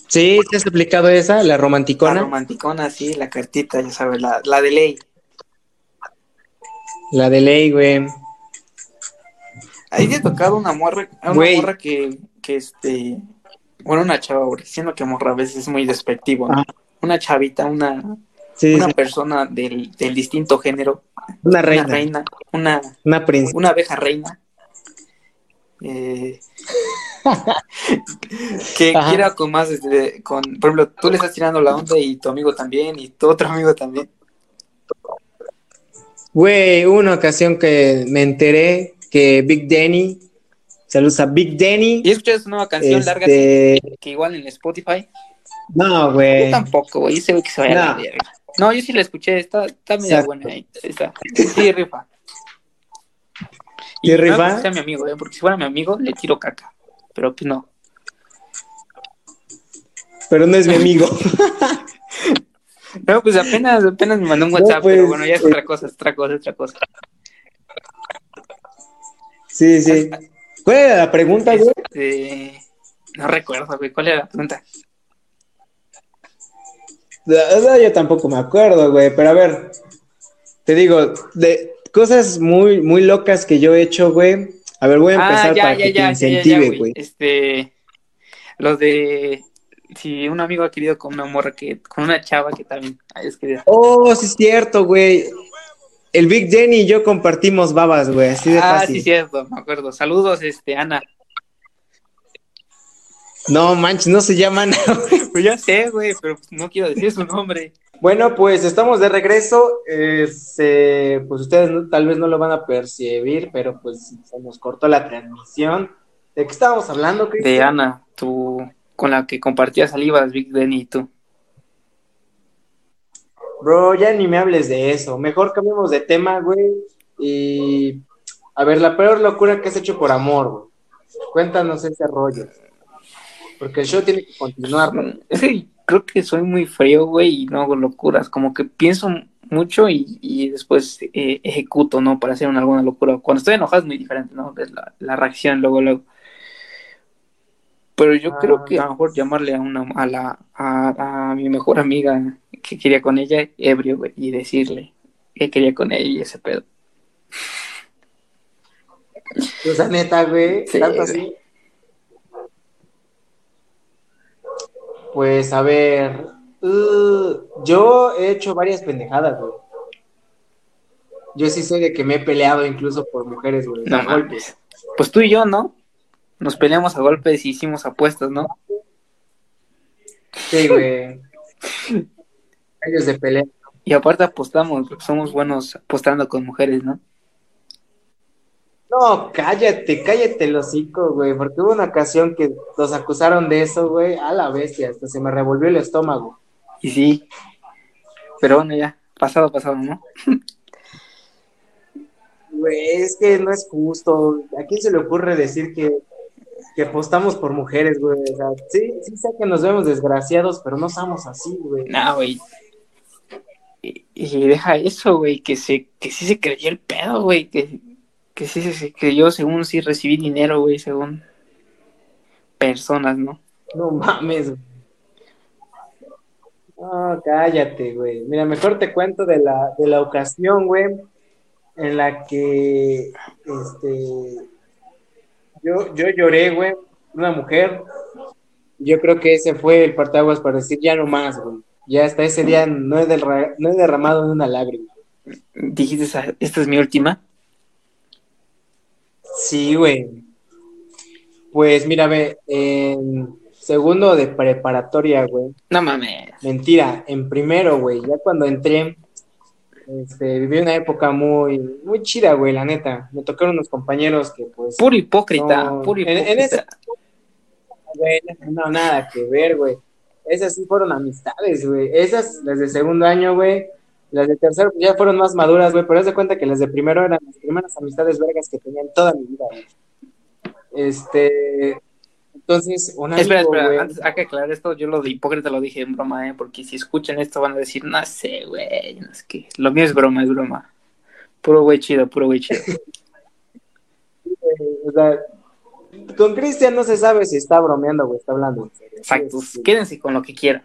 Sí, ¿te has aplicado esa, la
La
romanticona?
romanticona, sí, la cartita, ya sabes, la, la de ley.
La de ley, güey.
Ahí te ha tocado una morra, una
Güey.
morra que, que este, bueno, una chava, porque siendo que morra a veces es muy despectivo, ¿no?
Ah.
Una chavita, una,
Sí,
una
sí.
persona del, del distinto género,
Una
una
reina,
reina, una,
una princesa.
una abeja reina, eh, que
Ajá.
quiera con más, con, por ejemplo, tú le estás tirando la onda y tu amigo también, y tu otro amigo también.
Güey, una ocasión que me enteré que Big Danny, saludos a Big Danny.
¿Y escuchas una nueva canción larga
Este,
que igual en Spotify?
no,
Yo
güey.
tampoco, güey, ese güey que se vaya a la
No.
verga. No, yo sí la escuché, está, está
Exacto.
buena ahí. Está. Sí, rifa.
¿Sí
no
rifa?
porque sea mi amigo, ¿eh? porque si fuera mi amigo le tiro caca. Pero pues no.
Pero no es mi amigo.
No, pues apenas, apenas me mandó un
No,
WhatsApp,
pues,
pero bueno, ya es
eh.
otra cosa, es otra cosa, es otra cosa.
Sí, sí. ¿Cuál era la pregunta, güey?
Este, no recuerdo, güey, ¿cuál era la pregunta?
Yo tampoco me acuerdo, güey, pero a ver, te digo, de cosas muy, muy locas que yo he hecho, güey. A ver, voy a empezar
Ah, ya,
para
ya,
que
ya,
te incentive,
güey. Este, los de, si un amigo ha querido con una morra que, con una chava que también hayas querido.
Oh, sí es cierto, güey. El Big Danny y yo compartimos babas, güey, así de
Ah,
fácil.
sí, cierto, me acuerdo. Saludos, este, Ana.
No, manches, no se llaman.
Pues ya sé, güey, pero pues no quiero decir su nombre.
bueno, pues estamos de regreso. Este, pues ustedes no- tal vez no lo van a percibir, pero pues se nos cortó la transmisión. ¿De qué estábamos hablando, Chris?
De Ana, tu, con la que compartías salivas, Big Denny y tú.
Bro, ya ni me hables de eso. Mejor cambiemos de tema, güey. Y. A ver, la peor locura que has hecho por amor, güey. Cuéntanos ese rollo. Porque el show tiene que continuar. ¿no?
Que creo que soy muy frío, güey, y no hago locuras. Como que pienso mucho y, y después eh, ejecuto, ¿no? Para hacer una, alguna locura. Cuando estoy enojado es muy diferente, ¿no? La, la reacción luego, luego. Pero yo
Ah.
creo que a lo mejor llamarle a una a la a, a mi mejor amiga que quería con ella ebrio, güey, y decirle que quería con ella y ese pedo.
O sea, neta, güey.
Sí,
tanto
güey.
así. Pues a ver. uh, yo he hecho varias pendejadas, güey. Yo sí sé de que me he peleado incluso por mujeres, güey.
No
golpes.
Pues tú y yo, ¿no? Nos peleamos a golpes y hicimos apuestas, ¿no?
Sí, güey. Ellos de pelea.
Y aparte apostamos, somos buenos apostando con mujeres, ¿no?
No, cállate, cállate el hocico, güey, porque hubo una ocasión que los acusaron de eso, güey, a la bestia, hasta se me revolvió el estómago.
Y sí. Pero bueno, ya, pasado, pasado, ¿no?
Güey, es que no es justo. ¿A quién se le ocurre decir que, que apostamos por mujeres, güey? O sea, sí, sí sé que nos vemos desgraciados, pero no somos así, güey.
No, güey. Y, y deja eso, güey, que se, que sí se creyó el pedo, güey, que, que sí se, se creyó según sí recibí dinero, güey, según personas, ¿no?
No mames, güey. No, cállate, güey. Mira, mejor te cuento de la, de la ocasión, güey, en la que, este, yo, yo lloré, güey, una mujer. Yo creo que ese fue el partaguas para decir ya no más, güey. Ya hasta ese día no he, derra- no he derramado ni una lágrima.
Dijiste, "Esa- esta es mi última.
Sí, güey. Pues mira, ve, en segundo de preparatoria, güey.
No mames.
Mentira, en primero, güey. Ya cuando entré, este, viví una época muy, muy chida, güey, la neta. Me tocaron unos compañeros que, pues,
Puro hipócrita,
No,
puro
en- en
hipócrita.
ese- güey, no, nada que ver, güey. Esas sí fueron amistades, güey. Esas, las de segundo año, güey. Las de tercero ya fueron más maduras, güey. Pero haz de cuenta que las de primero eran las primeras amistades vergas que tenía en toda mi vida, güey. Este. Entonces, un amigo,
Espera, espera,
güey,
antes hay que aclarar esto, yo lo de hipócrita lo dije en broma, ¿eh? Porque si escuchan esto van a decir, no sé, güey, no es que... Lo mío es broma, es broma. Puro güey chido, puro güey chido.
o sea, con Cristian no se sabe si está bromeando o está hablando en serio.
Exacto,
Sí, sí.
quédense con lo que quieran.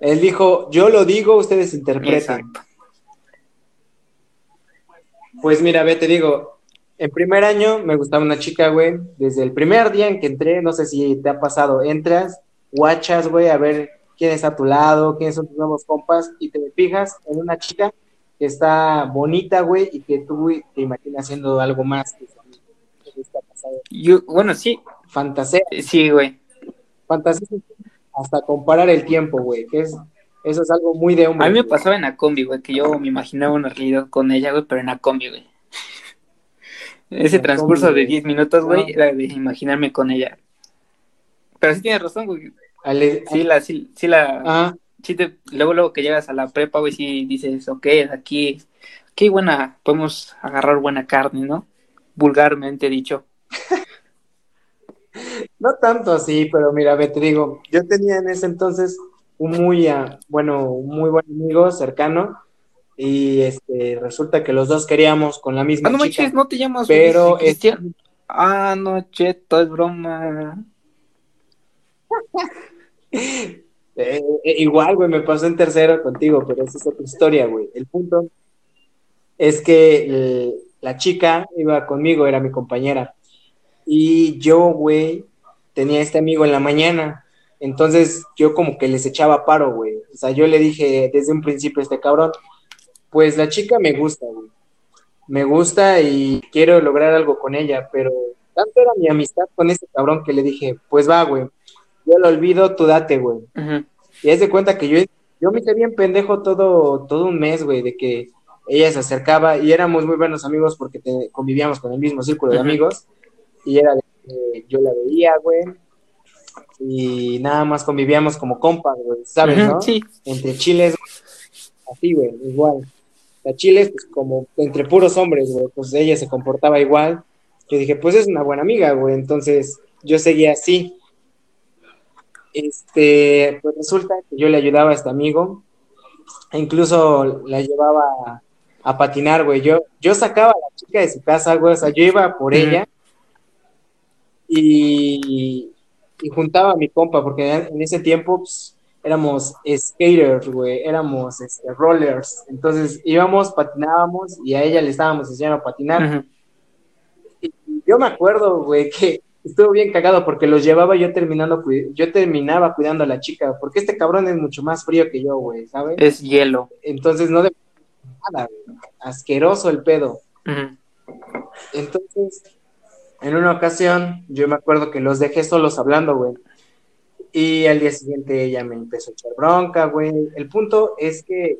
Él dijo, yo lo digo, ustedes interpreten.
Exacto.
Pues mira, ve, te digo, en primer año me gustaba una chica, güey. Desde el primer día en que entré, no sé si te ha pasado, entras, guachas, güey, a ver quién está a tu lado, quiénes son tus nuevos compas, y te fijas en una chica que está bonita, güey, y que tú te imaginas haciendo algo más. que está pasado.
Yo, bueno, sí,
Fantasea,
sí, güey.
fantasea hasta comparar el tiempo, güey, que es, eso es algo muy de hombre.
A mí me pasaba en la combi, güey, que yo me imaginaba una realidad con ella, güey, pero en la combi, güey. Ese transcurso de
güey.
10 minutos, güey,
No.
era de imaginarme con ella. Pero sí tienes razón, güey.
Ale-
Sí, la, sí, sí la,
Ah,
sí te, luego, luego que llegas a la prepa, güey, sí dices, ok, aquí, qué buena, podemos agarrar buena carne, ¿no? Vulgarmente dicho.
No tanto así, pero mira, ve, te digo, yo tenía en ese entonces un muy, ah, bueno, un muy buen amigo cercano y este resulta que los dos queríamos con la misma
Ah, no
chica.
manches, no te llamas
pero
güey, Cristian. Ah, no, cheto, es broma.
Eh, eh, igual, güey, me pasó en tercero contigo, pero esa es otra historia, güey. El punto es que eh, la chica iba conmigo, era mi compañera. Y yo, güey, tenía este amigo en la mañana. Entonces yo como que les echaba paro, güey. O sea, yo le dije desde un principio a este cabrón, pues la chica me gusta, güey. Me gusta y quiero lograr algo con ella, pero tanto era mi amistad con este cabrón que le dije, pues va, güey. Yo lo olvido, tú date, güey. Y haz de cuenta que yo, yo me hice bien pendejo todo, todo un mes, güey, de que ella se acercaba y éramos muy buenos amigos porque te- convivíamos con el mismo círculo de amigos. Y era de, que yo la veía, güey. Y nada más convivíamos como compas, güey, ¿sabes, no?
Sí.
Entre chiles, así, güey, igual. La chiles, pues como entre puros hombres, güey, pues ella se comportaba igual. Yo dije, pues es una buena amiga, güey, entonces yo seguía así. Este, pues resulta que yo le ayudaba a este amigo, e incluso la llevaba a, a patinar, güey. Yo, yo sacaba a la chica de su casa, güey, o sea, yo iba por ella y, y juntaba a mi compa, porque en ese tiempo pues, éramos skaters, güey, éramos este, rollers. Entonces íbamos, patinábamos y a ella le estábamos enseñando a patinar. Y yo me acuerdo, güey, que estuvo bien cagado porque los llevaba yo terminando, yo terminaba cuidando a la chica, porque este cabrón es mucho más frío que yo, güey, ¿sabes?
Es hielo.
Entonces no de nada, güey. asqueroso el pedo. Entonces, en una ocasión, yo me acuerdo que los dejé solos hablando, güey. Y al día siguiente ella me empezó a echar bronca, güey. El punto es que,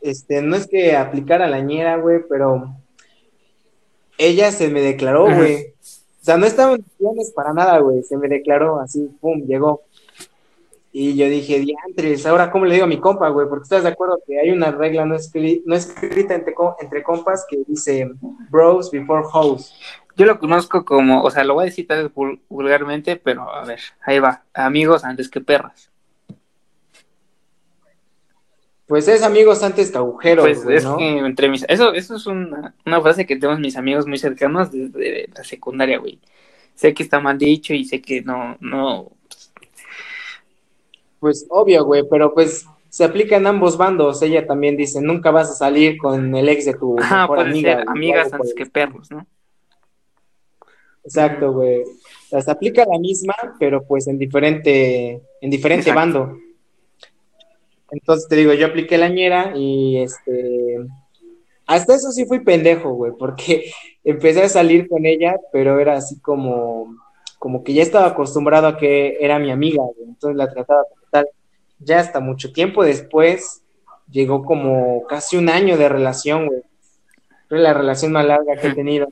este, no es que aplicara la ñera, güey, pero ella se me declaró, güey. O sea, no estaba en planes para nada, güey. Se me declaró así, pum, llegó. Y yo dije, diantres, ahora cómo le digo a mi compa, güey, porque estás de acuerdo que hay una regla no, escri- no escrita entre, co- entre compas que dice bros before hoes.
Yo lo conozco como, o sea, lo voy a decir tal vez vul- vulgarmente, pero a ver, ahí va. Amigos antes que perras.
Pues es amigos antes que agujeros,
Pues
güey,
es
¿no?
que entre mis. Eso, eso es una, una frase que tenemos mis amigos muy cercanos desde la secundaria, güey. Sé que está mal dicho y sé que no, no.
Pues obvio, güey, pero pues se aplica en ambos bandos. Ella también dice, nunca vas a salir con el ex de tu
Ajá,
mejor
puede
amiga.
ser amigas antes que perros, ¿no?
Exacto, güey. O sea, aplica la misma, pero pues en diferente, en diferente
Exacto.
bando. Entonces te digo, yo apliqué la ñera y este. Hasta eso sí fui pendejo, güey, porque empecé a salir con ella, pero era así como, como que ya estaba acostumbrado a que era mi amiga, güey, entonces la trataba como tal. Ya hasta mucho tiempo después llegó como casi un año de relación, güey. Fue la relación más larga que he tenido.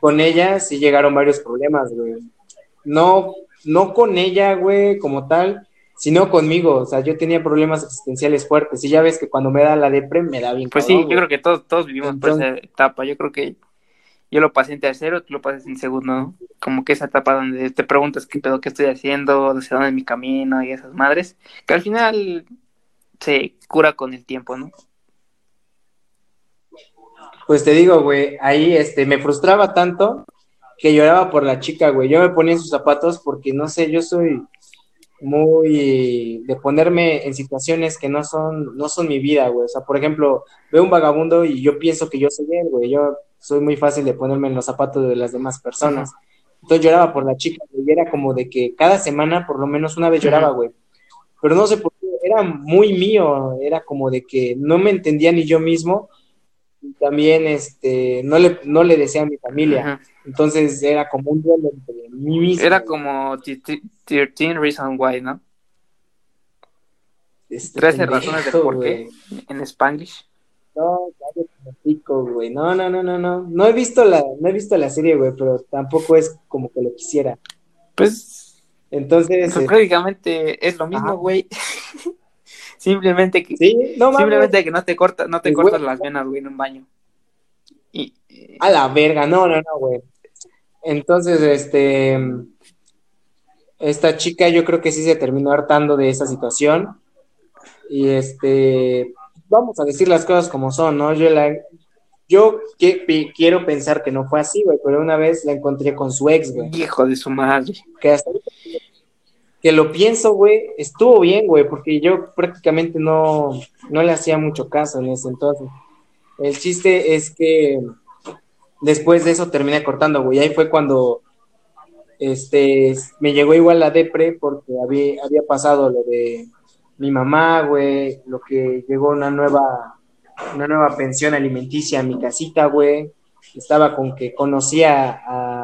Con ella sí llegaron varios problemas, güey. No, no con ella, güey, como tal, sino conmigo. O sea, yo tenía problemas existenciales fuertes. Y ya ves que cuando me da la depre, me da bien
Pues sí, yo creo que todos, todos vivimos por esa etapa. Yo creo que yo lo pasé en tercero, tú lo pasas en segundo, ¿no? Como que esa etapa donde te preguntas qué pedo, qué estoy haciendo, hacia dónde es mi camino y esas madres, que al final se cura con el tiempo, ¿no?
Pues te digo, güey, ahí este, me frustraba tanto que lloraba por la chica, güey. Yo me ponía en sus zapatos porque, no sé, yo soy muy de ponerme en situaciones que no son, no son mi vida, güey. O sea, por ejemplo, veo un vagabundo y yo pienso que yo soy él, güey. Yo soy muy fácil de ponerme en los zapatos de las demás personas. Entonces lloraba por la chica, güey. Y era como de que cada semana por lo menos una vez lloraba, güey. Pero no sé por qué, era muy mío, era como de que no me entendía ni yo mismo también este no le no le decía a mi familia
Ajá.
entonces era como un duelo entre mí mismo
Era como t- t- 13 Reasons Why, ¿no?
este
13
pendejo,
razones de por qué en Spanglish.
no hocico, güey no no no no no no he visto la no he visto la serie güey pero tampoco es como que lo quisiera
Pues,
entonces
pues
eh,
prácticamente es lo mismo, güey. Simplemente que
sí no
simplemente que no te corta, no te cortas las venas, güey, en un baño. Y eh,
A la verga, no, no, no, güey. Entonces, este, esta chica yo creo que sí se terminó hartando de esa situación. Y este, vamos a decir las cosas como son, ¿no? Yo la, yo que- quiero pensar que no fue así, güey, pero una vez la encontré con su ex, güey.
hijo de su madre.
Que hasta que lo pienso, güey, estuvo bien, güey, porque yo prácticamente no, no le hacía mucho caso en ese entonces. El chiste es que después de eso terminé cortando, güey. Ahí fue cuando este me llegó igual la depre porque había, había pasado lo de mi mamá, güey, lo que llegó una nueva una nueva pensión alimenticia a mi casita, güey. Estaba con que conocía a,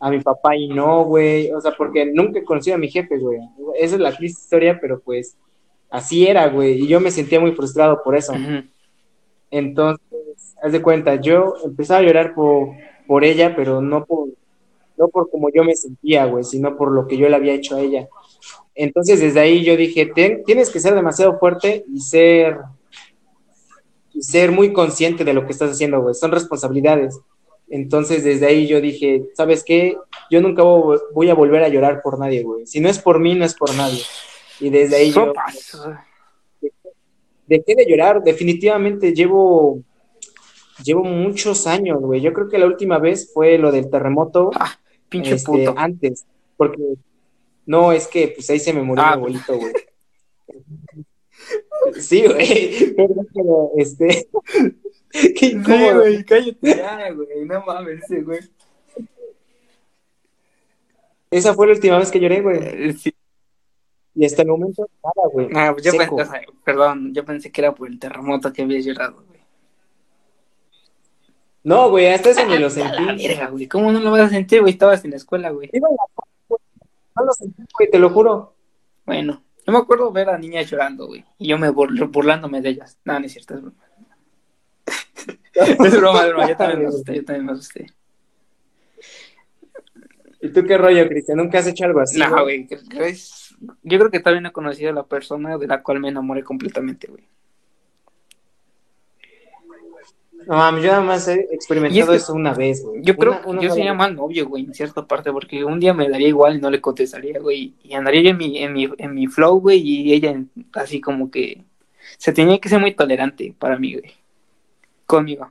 a mi papá y no, güey. O sea, porque nunca he conocido a mi jefe, güey. Esa es la triste historia, pero pues así era, güey. Y yo me sentía muy frustrado por eso. Entonces, haz de cuenta, yo empezaba a llorar por, por ella, pero no por, no por como yo me sentía, güey, sino por lo que yo le había hecho a ella. Entonces desde ahí yo dije, tienes que ser demasiado fuerte y ser y ser muy consciente de lo que estás haciendo, güey. Son responsabilidades. Entonces desde ahí yo dije, ¿sabes qué? Yo nunca voy a volver a llorar por nadie, güey. Si no es por mí, no es por nadie. Y desde ahí yo dejé de llorar. Definitivamente llevo llevo muchos años, güey. Yo creo que la última vez fue lo del terremoto.
Ah, pinche este, puto.
Antes, porque no, es que pues ahí se me murió mi ah. abuelito, güey. sí, güey. Pero, este.
Qué incómodo. Sí, güey, cállate ya, güey. No mames, güey.
Esa fue la última vez que lloré, güey. Eh, sí. Y hasta el momento, nada, güey.
Ah, pues yo pensé, perdón, yo pensé que era por el terremoto que había llorado, güey.
No, güey, hasta eso ni lo sentí.
La güey. ¿Cómo no lo vas a sentir, güey? Estabas en la escuela, güey.
No lo sentí, güey, te lo juro.
Bueno, yo me acuerdo ver a niñas llorando, güey. Y yo me burlándome de ellas. No, no es cierto, es broma. Es broma, es broma. Yo también me asusté, yo también me asusté.
¿Y tú qué rollo, Cristian? ¿Nunca has hecho algo así?
No, güey. Yo creo que todavía no he conocido a la persona de la cual me enamoré completamente, güey.
No, yo nada más he experimentado eso una vez, güey.
Yo creo que yo sería mal novio, güey, en cierta parte, porque un día me daría igual y no le contestaría, güey. Y andaría yo en mi, en mi, en mi flow, güey, y ella así como que se tenía que ser muy tolerante para mí, güey. Conmigo.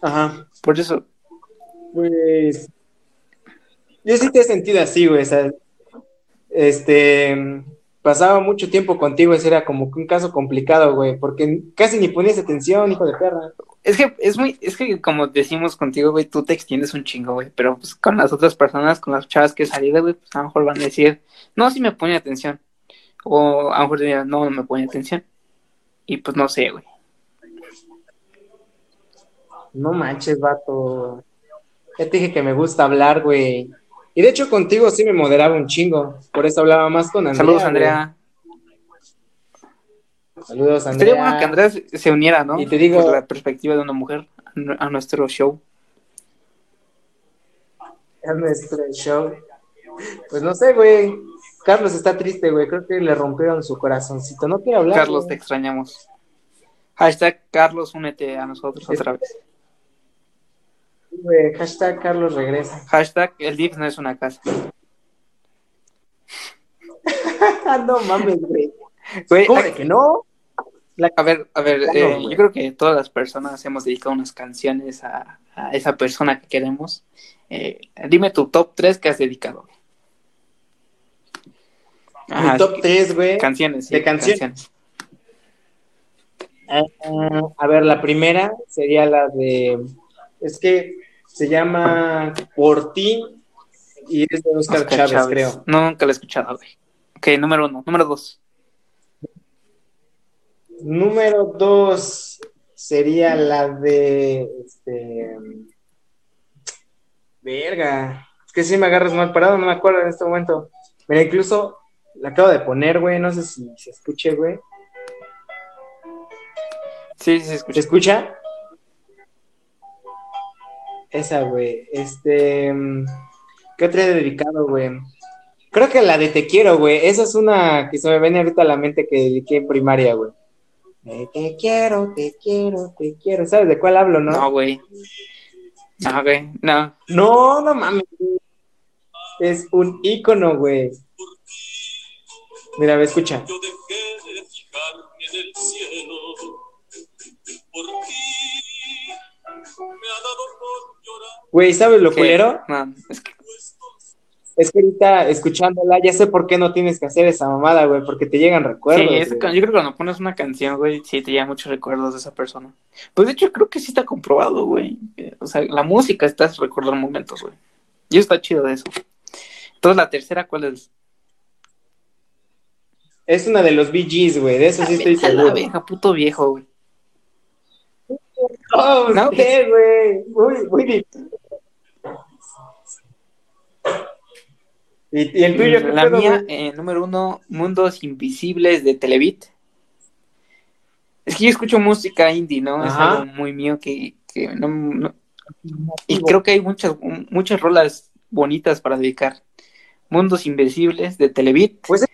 Ajá.
Por eso.
Pues. Yo sí te he sentido así, güey. O sea, este pasaba mucho tiempo contigo, ese era como un caso complicado, güey, porque casi ni ponías atención, hijo de perra.
Es que es muy, es que como decimos contigo, güey, tú te extiendes un chingo, güey, pero pues con las otras personas, con las chavas que salí güey, pues a lo mejor van a decir, no, sí me pone atención, o a lo mejor dirán, no, no me pone atención, y pues no sé, güey.
No manches, vato. Ya te dije que me gusta hablar, güey. Y de hecho contigo sí me moderaba un chingo, por eso hablaba más con Andrea.
Saludos, Andrea.
Saludos, Andrea. Sería
bueno que Andrea se uniera, ¿no?
Y te digo...
Por la perspectiva de una mujer a nuestro show.
A nuestro show. Pues no sé, güey. Carlos está triste, güey. Creo que le rompieron su corazoncito. No quiere hablar.
Carlos, te extrañamos. Hashtag Carlos, únete a nosotros otra vez.
Hashtag Carlos regresa.
Hashtag el DIF no es una casa.
no mames, güey. ¿Cómo de que no?
A ver, a ver, eh, yo creo que todas las personas hemos dedicado unas canciones a, esa persona que queremos. Eh, dime tu top 3 que has dedicado.
Mi top 3, güey.
Canciones,
de canciones. Ah, a ver, la primera sería la de. Es que se llama Por ti y es de Oscar, Chávez, creo.
No, nunca la he escuchado, güey. Ok, número uno. Número dos.
Número dos sería la de. Este. Verga. Es que si me agarras mal parado, no me acuerdo en este momento. Mira, incluso la acabo de poner, güey. No sé si se escuche, güey.
Sí, sí se escucha.
¿Se escucha? Esa, güey. Este. ¿Qué otra he dedicado, güey? Creo que la de Te Quiero, güey. Esa es una que se me viene ahorita a la mente que dediqué en primaria, güey. Te quiero, te quiero, te quiero. ¿Sabes de cuál hablo, no?
No, güey. No, güey, no.
No, no mames. Es un ícono, güey. Mira, me escucha. Yo dejé de fijarme en el cielo por ti. Me ha dado. Güey, ¿sabes lo culero?
No, es que
es que ahorita escuchándola, ya sé por qué no tienes que hacer esa mamada, güey, porque te llegan recuerdos. Sí,
yo creo que cuando pones una canción, güey, sí te llegan muchos recuerdos de esa persona. Pues de hecho, creo que sí está comprobado, güey. O sea, la música está recordando momentos, güey. Y está chido de eso. Entonces, la tercera, ¿cuál es?
Es una de los BGs, güey, de eso sí estoy seguro.
La vieja, puto viejo, güey.
No, ¿qué, güey? Muy, muy difícil. ¿Y, el tuyo?
La mía, eh, número uno, Mundos Invisibles de Televit. Es que yo escucho música indie, ¿no? Es algo muy mío que, que no, Y creo que hay muchas, muchas rolas bonitas para dedicar. Mundos Invisibles de Televit.
Pues de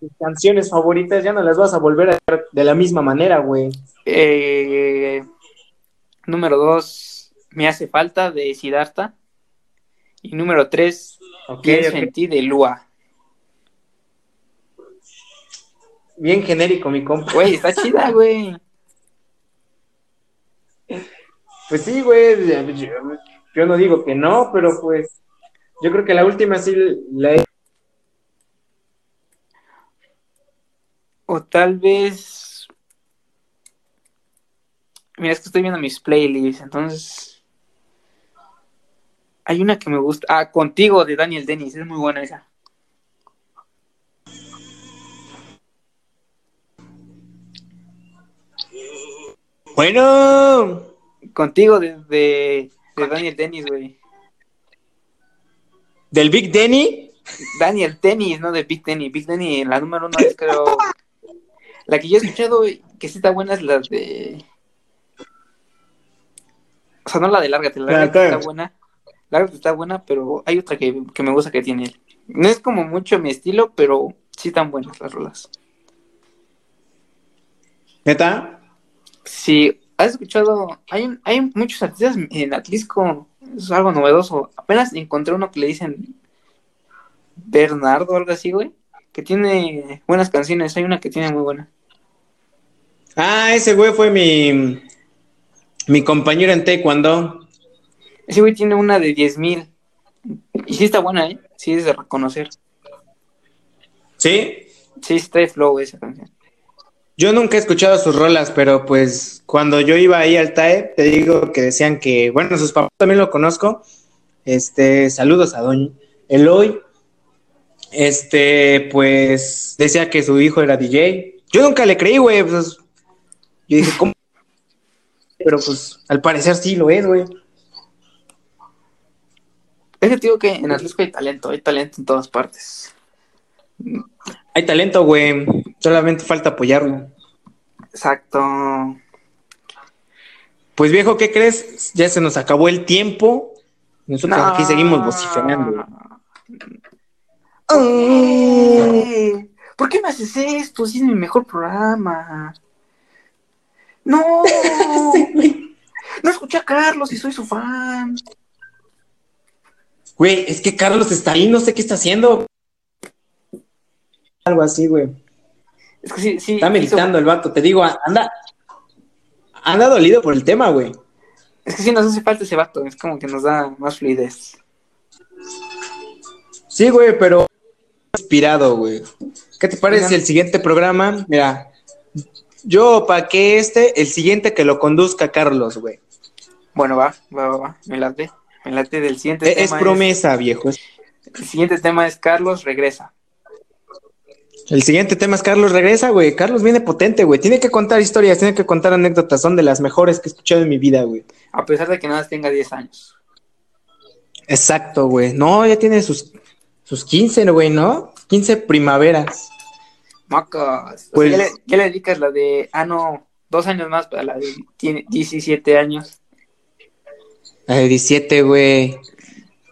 tus canciones favoritas ya no las vas a volver a ver de la misma manera, güey.
eh, número 2, Me hace falta de Siddhartha. Y número 3,
Ok,
Pienso en ti de Lua.
Bien genérico, mi compa.
Güey, está chida, güey.
Pues sí, güey. Yo, yo no digo que no, pero pues yo creo que la última sí la he...
O tal vez. Mira, es que estoy viendo mis playlists, entonces. Hay una que me gusta. Ah, Contigo de Daniel Dennis, es muy buena esa.
Bueno.
Contigo de, de, de Daniel Dennis, güey.
Del Big Denny.
Daniel Dennis, no de Big Denny. Big Denny, la número uno es creo. La que yo he escuchado que sí está buena es la de. O sea, no la de Lárgate, la Lárgate está buena. Lárgate está buena, pero hay otra que, que me gusta que tiene él. No es como mucho mi estilo, pero sí están buenas las rolas.
¿Neta?
Si has escuchado, hay, hay muchos artistas en Atlisco, es algo novedoso. Apenas encontré uno que le dicen Bernardo o algo así, güey, que tiene buenas canciones. Hay una que tiene muy buena.
Ah, ese güey fue mi, mi compañero en taekwondo.
Ese güey tiene una de 10.000 Y sí está buena, ¿eh? Sí es de reconocer.
¿Sí?
Sí está de flow esa canción.
Yo nunca he escuchado sus rolas, pero pues cuando yo iba ahí al TAE, te digo que decían que, bueno, sus papás también lo conozco. Este, saludos a Doña Eloy. Este, pues decía que su hijo era DJ. Yo nunca le creí, güey. pues, yo dije, ¿cómo? Pero pues al parecer sí lo es, güey.
Es que te digo que en Atlisco hay talento, hay talento en todas partes.
Hay talento, güey. Solamente falta apoyarlo.
Exacto.
Pues viejo, ¿qué crees? Ya se nos acabó el tiempo. Nosotros
No.
aquí seguimos vociferando.
¿Por qué me haces esto? Si es mi mejor programa. No. No escuché a Carlos y soy su fan.
Güey, es que Carlos está ahí, no sé qué está haciendo. Algo así, güey.
Es que sí, sí.
Está
hizo-
meditando el vato. Te digo, anda. Anda dolido por el tema, güey.
Es que sí nos hace falta ese vato. Es como que nos da más fluidez.
Sí, güey, pero inspirado, güey. ¿Qué te parece
Oigan.
el siguiente programa? Mira, yo para que este, el siguiente que lo conduzca Carlos, güey.
Bueno, va, va, va, va. Me late. Me late del siguiente
E-
tema.
Es promesa, viejo. Es-
el siguiente tema es Carlos regresa.
El siguiente tema es Carlos regresa, güey. Carlos viene potente, güey. Tiene que contar historias, tiene que contar anécdotas. Son de las mejores que he escuchado en mi vida, güey.
A pesar de que nada más tenga 10 años.
Exacto, güey. No, ya tiene sus, sus 15, güey, ¿no? 15 primaveras.
Macas. O
Pues-
sea, ya, le, ya le dedicas la de. Ah, no. Dos años más para la de. Tiene 17 años.
La de 17, güey.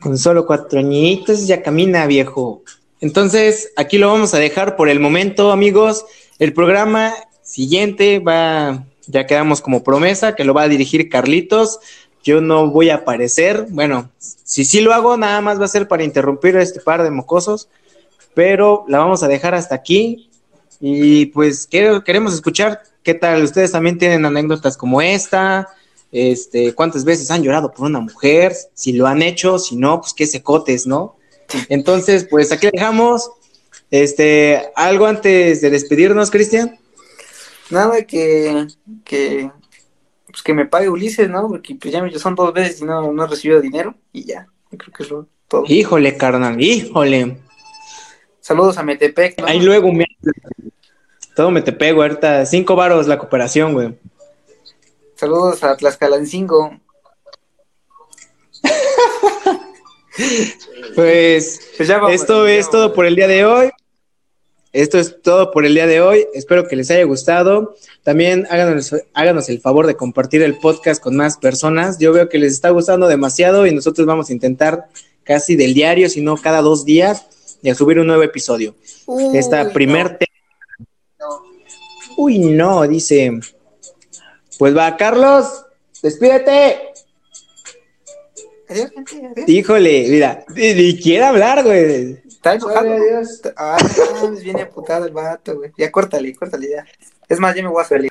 Con solo cuatro añitos ya camina, viejo. Entonces, aquí lo vamos a dejar por el momento, amigos. El programa siguiente va, ya quedamos como promesa, que lo va a dirigir Carlitos. Yo no voy a aparecer. Bueno, si sí lo hago, nada más va a ser para interrumpir a este par de mocosos. Pero la vamos a dejar hasta aquí. Y pues que- queremos escuchar qué tal. Ustedes también tienen anécdotas como esta. Este, cuántas veces han llorado por una mujer, si lo han hecho, si no, pues qué secotes, ¿no? Entonces, pues aquí dejamos. Este, algo antes de despedirnos, Cristian.
Nada que. que pues que me pague Ulises, ¿no? Porque pues ya son dos veces y no, no he recibido dinero. Y ya. Creo que es todo.
Híjole, carnal, híjole.
Saludos a Metepec. ¿no?
Ahí luego me... Todo me te pego ahorita. Cinco varos la cooperación, güey.
Saludos a Tlaxcalancingo.
Pues
Pues ya vamos,
esto
ya
es todo por el día de hoy. esto es todo por el día de hoy. Espero que les haya gustado. También háganos, háganos el favor de compartir el podcast con más personas. Yo veo que les está gustando demasiado y nosotros vamos a intentar casi del diario, si no cada dos días, y a subir un nuevo episodio.
Uy,
Esta primer
no.
tema. Uy, no, dice. Pues va, Carlos, despídete.
Adiós, gente, adiós.
Híjole, mira, ni, ni quiere hablar, güey.
Está enojado.
Adiós.
Ah, viene aputado el vato, güey. Ya córtale, córtale ya. Es más, yo me voy a salir.